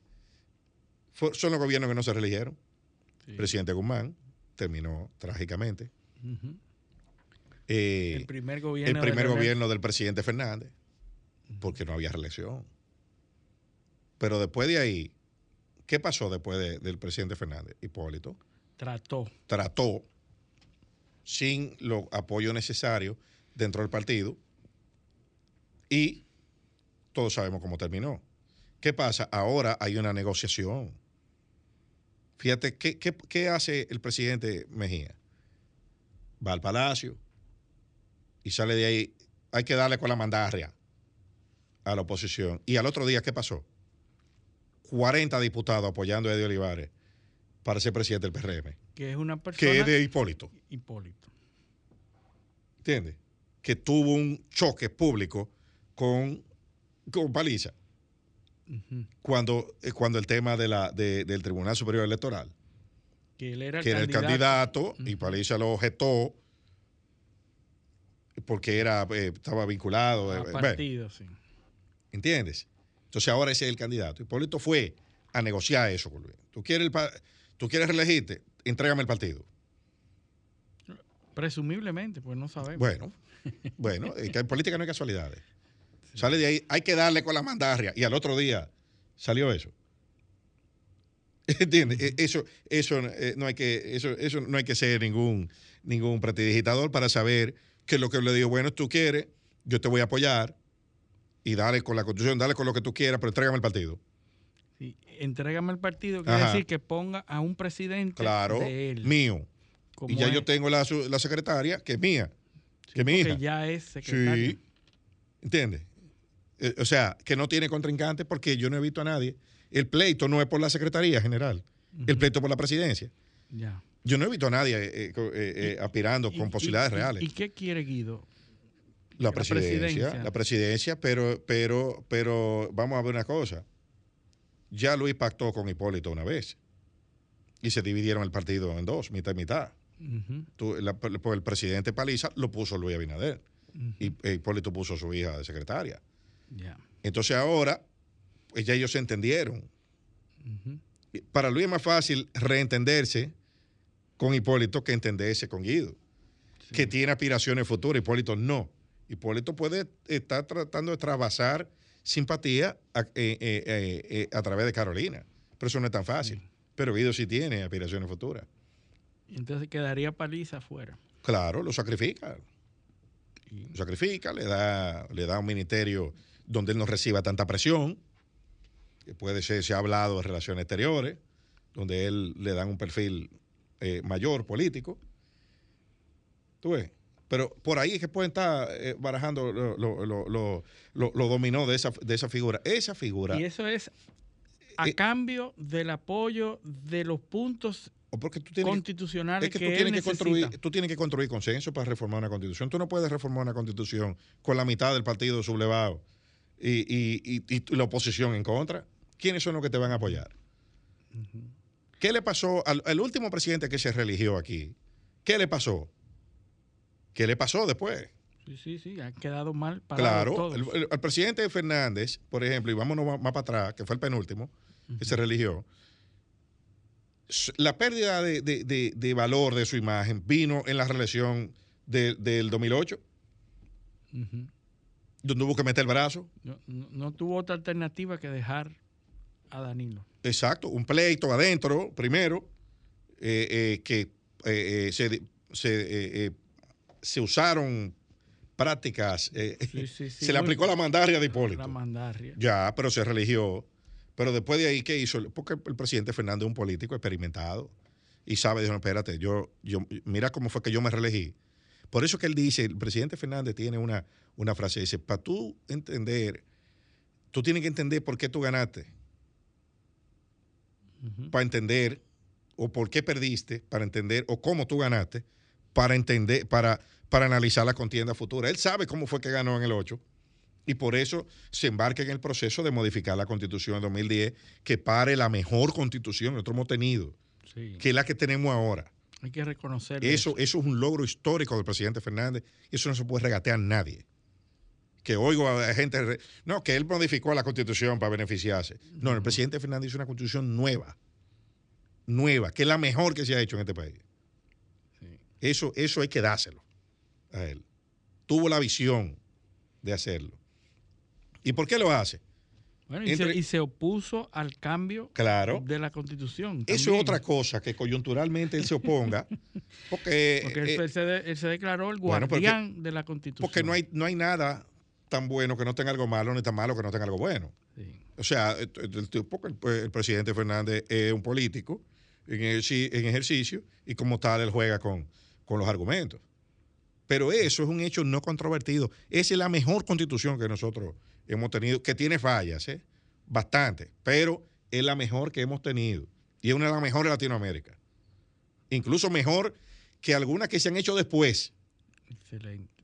S3: Son los gobiernos que no se reeligieron.
S4: Sí.
S3: Presidente Guzmán terminó trágicamente. Eh,
S4: el primer gobierno
S3: del presidente Fernández, porque no había reelección. Pero después de ahí, ¿qué pasó después de- del presidente Fernández? Hipólito
S4: Trató.
S3: trató, sin los apoyos necesarios dentro del partido, y todos sabemos cómo terminó. ¿Qué pasa? Ahora hay una negociación. Fíjate, ¿qué, qué- qué hace el presidente Mejía? Va al palacio y sale de ahí. Hay que darle con la mandarria a la oposición. Y al otro día, ¿qué pasó? 40 diputados apoyando a Eddie Olivares para ser presidente del PRM,
S4: Que es una persona.
S3: que es de Hipólito.
S4: Hipólito.
S3: ¿Entiendes? Que tuvo un choque público con, con Paliza cuando, eh, cuando el tema de la, de- del Tribunal Superior Electoral,
S4: Que él era el
S3: que era el candidato y. Paliza lo objetó porque era, eh, estaba vinculado. eh,
S4: A
S3: eh,
S4: partido, sí.
S3: ¿Entiendes? Entonces ahora ese es el candidato. Hipólito fue a negociar eso con Luis. ¿Tú quieres, el pa- ¿Tú quieres reelegirte? Entrégame el partido.
S4: Presumiblemente, pues no sabemos.
S3: Bueno, bueno, que en política no hay casualidades. Sale de ahí, hay que darle con la mandarria. Y al otro día salió eso. ¿Entiendes? E- Eso, eso, eh, no hay que, eso, eso no hay que ser ningún, ningún prestidigitador para saber que lo que le digo, bueno, tú quieres, yo te voy a apoyar y dale con la constitución, dale con lo que tú quieras, pero entrégame el partido.
S4: Sí, Entrégame el partido, quiere
S3: Ajá.
S4: decir que ponga a un presidente
S3: Claro,
S4: de él.
S3: mío. Y ya yo tengo la, la secretaria, que es mía, que es mi hija.
S4: ya es secretario.
S3: Sí. ¿Entiendes? Eh, o sea, que no tiene contrincante porque yo no he visto a nadie. El pleito no es por la Secretaría General, el pleito es por la presidencia.
S4: Ya.
S3: Yo no he visto a nadie eh, eh, aspirando con posibilidades reales.
S4: ¿Y qué quiere Guido?
S3: La,
S4: la
S3: presidencia, la presidencia, pero, pero, pero vamos a ver una cosa. Ya Luis pactó con Hipólito una vez y se dividieron el partido en dos, mitad y mitad.
S4: Ujú,
S3: Tú- la- pues el presidente Paliza lo puso Luis Abinader y e Hipólito puso a su hija de secretaria.
S4: Ya.
S3: Entonces ahora, pues ya ellos se entendieron. Para Luis es más fácil reentenderse con Hipólito que entenderse con Guido, que tiene aspiraciones futuras. Hipólito no. Hipólito puede estar tratando de trasvasar simpatía a, eh, eh, eh, a través de Carolina, pero eso no es tan fácil. Pero Guido sí tiene aspiraciones futuras.
S4: Entonces quedaría paliza afuera.
S3: Claro, lo sacrifica. Lo sacrifica, le da, le da un ministerio donde él no reciba tanta presión, que puede ser, se ha hablado de relaciones exteriores, donde él le dan un perfil mayor político. ¿Tú ves? Pero por ahí es que pueden estar eh, barajando lo, lo, lo, lo- dominó de esa, de esa figura. Esa figura,
S4: Y eso es a
S3: Eh,
S4: cambio del apoyo de los puntos
S3: porque tú tienes,
S4: constitucionales
S3: es que,
S4: que,
S3: tú, tienes que construir, tú tienes que construir consenso para reformar una constitución. Tú no puedes reformar una constitución con la mitad del partido sublevado y, y- y- y la oposición en contra. ¿Quiénes son los que te van a apoyar? ¿Qué le pasó al, al último presidente que se religió aquí? ¿Qué le pasó? ¿Qué le pasó después?
S4: Sí, sí, sí, han quedado mal parados
S3: Claro,
S4: todos.
S3: el, el- al presidente Fernández, por ejemplo, y vámonos más, más para atrás, que fue el penúltimo, que se religió, la pérdida de, de- de- de valor de su imagen vino en la reelección de- del 2008,
S4: Ujú.
S3: donde hubo que meter el brazo.
S4: no, no- no tuvo otra alternativa que dejar a Danilo.
S3: Exacto, un pleito adentro, primero, eh, eh, que eh, eh, se, se, se usaron prácticas. eh,
S4: Sí, sí, sí,
S3: se le aplicó la mandaria de Hipólito.
S4: La mandarria.
S3: Ya, pero se religió. Pero después de ahí, ¿qué hizo? Porque el presidente Fernández es un político experimentado y sabe, dijo, no, espérate, yo, yo, mira cómo fue que yo me reelegí. Por eso que él dice, el presidente Fernández tiene una, una frase, dice, para tú entender, tú tienes que entender por qué tú ganaste, para entender, o por qué perdiste, para entender, o cómo tú ganaste, para entender, para, para analizar la contienda futura. Él sabe cómo fue que ganó en el 8 y por eso se embarca en el proceso de modificar la constitución en 2010, que pare la mejor constitución que nosotros hemos tenido,
S4: Sí.
S3: que es la que tenemos ahora.
S4: Hay que reconocer
S3: Eso, eso es un logro histórico del presidente Fernández y eso no se puede regatear a nadie. Que oigo a gente, no, que él modificó la constitución para beneficiarse. No, el presidente Fernández hizo una constitución nueva, nueva, que es la mejor que se ha hecho en este país. Eso, eso hay que dárselo a él. Tuvo la visión de hacerlo. ¿Y por qué lo hace?
S4: Bueno, y,
S3: Entre-
S4: se, y se opuso al cambio
S3: Claro.
S4: de la constitución.
S3: Eso es otra cosa, que coyunturalmente él se oponga, porque,
S4: Porque él,
S3: eh,
S4: él se, de- él se declaró el
S3: bueno, porque-
S4: guardián de la constitución.
S3: porque no, hay, no hay nada tan bueno que no tenga algo malo, ni tan malo que no tenga algo bueno.
S4: Sí.
S3: O sea, el, el- el- presidente Fernández es un político en ejercicio y como tal él juega con, con los argumentos. Pero eso es un hecho no controvertido. Esa es la mejor constitución que nosotros hemos tenido, que tiene fallas, ¿eh? bastante, pero es la mejor que hemos tenido. Y es una de las mejores de Latinoamérica. Incluso mejor que algunas que se han hecho después.
S4: Excelente.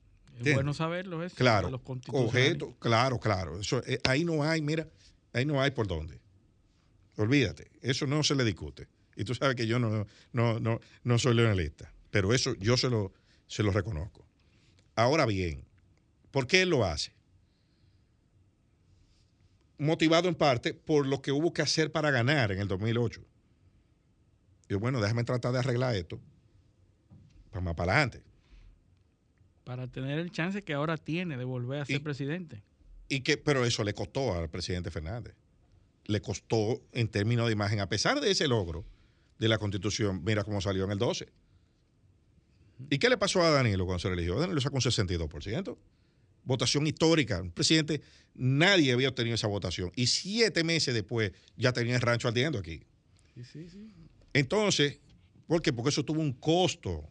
S4: Es bueno saberlo eso.
S3: Claro,
S4: los
S3: objeto, claro, claro. Eso, eh, ahí no hay, mira, ahí no hay por dónde. Olvídate, eso no se le discute. Y tú sabes que yo no, no, no, no soy leonelista, pero eso yo se lo, se lo reconozco. Ahora bien, ¿por qué él lo hace? Motivado en parte por lo que hubo que hacer para ganar en el 2008. Y bueno, déjame tratar de arreglar esto para más para adelante.
S4: Para tener el chance que ahora tiene de volver a ser
S3: Y-
S4: presidente.
S3: Y que, pero eso le costó al presidente Fernández. Le costó en términos de imagen. A pesar de ese logro de la constitución, mira cómo salió en el 12. ¿Y qué le pasó a Danilo cuando se eligió? Danilo sacó un 62%. Votación histórica. Un presidente, nadie había obtenido esa votación. Y siete meses después ya tenía el rancho ardiendo aquí.
S4: Sí, sí, sí.
S3: Entonces, ¿por qué? Porque eso tuvo un costo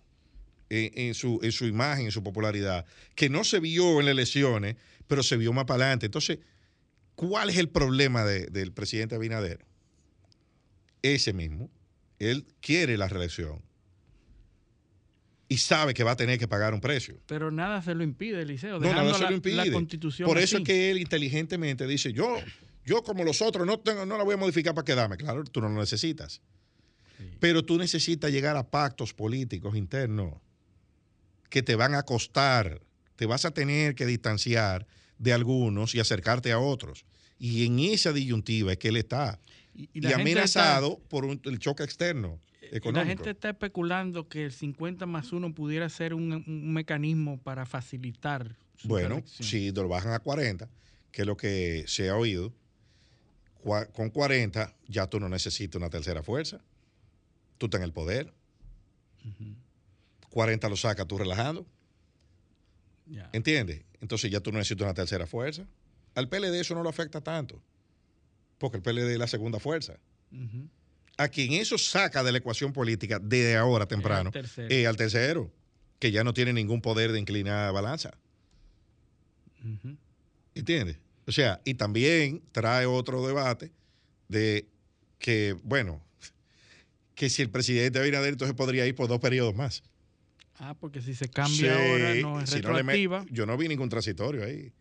S3: en, en su, en su imagen, en su popularidad, que no se vio en las elecciones, pero se vio más para adelante. Entonces, ¿cuál es el problema de- del presidente Abinader? Ese mismo. Él quiere la reelección y sabe que va a tener que pagar un precio.
S4: Pero nada se lo impide, Eliseo.
S3: No, nada se
S4: la,
S3: lo impide.
S4: la constitución
S3: Por eso
S4: así.
S3: es que él inteligentemente dice, yo, yo como los otros no, tengo, no la voy a modificar para quedarme. Claro, tú no lo necesitas.
S4: Sí.
S3: Pero tú necesitas llegar a pactos políticos internos que te van a costar. Te vas a tener que distanciar de algunos y acercarte a otros. Y en esa disyuntiva es que él está.
S4: Y,
S3: amenazado por un- el choque externo
S4: y la gente está especulando que el 50 más 1 pudiera ser un, un mecanismo para facilitar su
S3: Bueno, si lo bajan a 40, que es lo que se ha oído, con 40 ya tú no necesitas una tercera fuerza. Tú estás en el poder. 40 lo sacas tú relajando.
S4: Ya.
S3: ¿Entiendes? Entonces ya tú no necesitas una tercera fuerza. Al PLD eso no lo afecta tanto. Porque el PLD es la segunda fuerza. A quien eso saca de la ecuación política de ahora temprano
S4: tercero.
S3: es al tercero, que ya no tiene ningún poder de inclinar balanza.
S4: Ujú.
S3: ¿Entiendes? O sea, y también trae otro debate de que, bueno, que si el presidente Abinader entonces podría ir por dos periodos más.
S4: Ah, porque si se cambia
S3: Sí,
S4: ahora no es
S3: si no
S4: retroactiva,
S3: yo no vi ningún transitorio ahí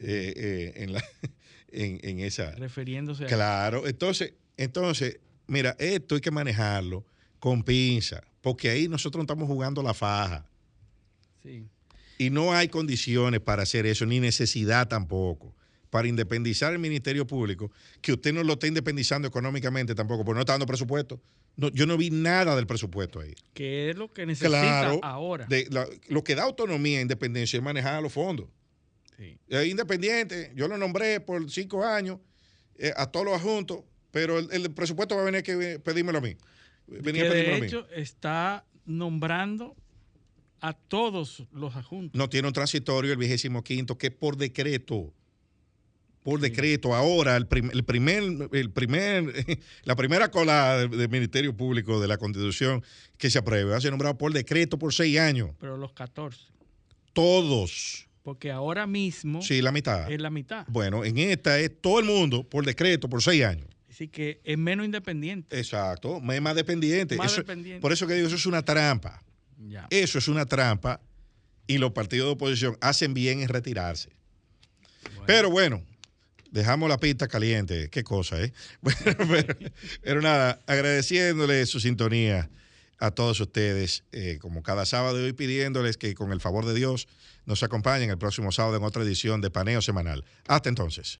S3: eh, eh, en, la, en, en esa.
S4: refiriéndose a...
S3: Claro, entonces, entonces, mira, esto hay que manejarlo con pinza, porque ahí nosotros no estamos jugando la faja.
S4: Sí.
S3: Y no hay condiciones para hacer eso, ni necesidad tampoco, para independizar el Ministerio Público, que usted no lo está independizando económicamente tampoco, porque no está dando presupuesto. No, yo no vi nada del presupuesto ahí.
S4: Que es lo que necesita
S3: Claro,
S4: ahora.
S3: De, la- lo que da autonomía e independencia es manejar los fondos.
S4: Sí.
S3: Independiente, yo lo nombré por cinco años eh, a todos los adjuntos, pero el, el presupuesto va a venir que pedírmelo a mí. Venir
S4: que
S3: a pedírmelo a
S4: de
S3: mí.
S4: hecho está nombrando a todos los adjuntos.
S3: No tiene un transitorio el vigésimo quinto que por decreto, por decreto, ahora el, prim- el primer, el primer, la primera cola del, del Ministerio Público de la Constitución que se apruebe va a ser nombrado por decreto por seis años.
S4: Pero los 14.
S3: Todos.
S4: Porque ahora mismo
S3: Sí, la mitad.
S4: es la mitad.
S3: Bueno, en esta es todo el mundo por decreto por seis años.
S4: Así que es menos independiente.
S3: Exacto, es más dependiente.
S4: Más
S3: Eso-
S4: dependiente.
S3: Por eso que digo, eso es una trampa.
S4: Ya.
S3: Eso es una trampa y los partidos de oposición hacen bien en retirarse. Pero bueno, dejamos la pista caliente. Qué cosa, ¿eh? Bueno, pero, pero nada, agradeciéndole su sintonía a todos ustedes, eh, como cada sábado y hoy pidiéndoles que con el favor de Dios nos acompañen el próximo sábado en otra edición de Paneo Semanal. Hasta entonces.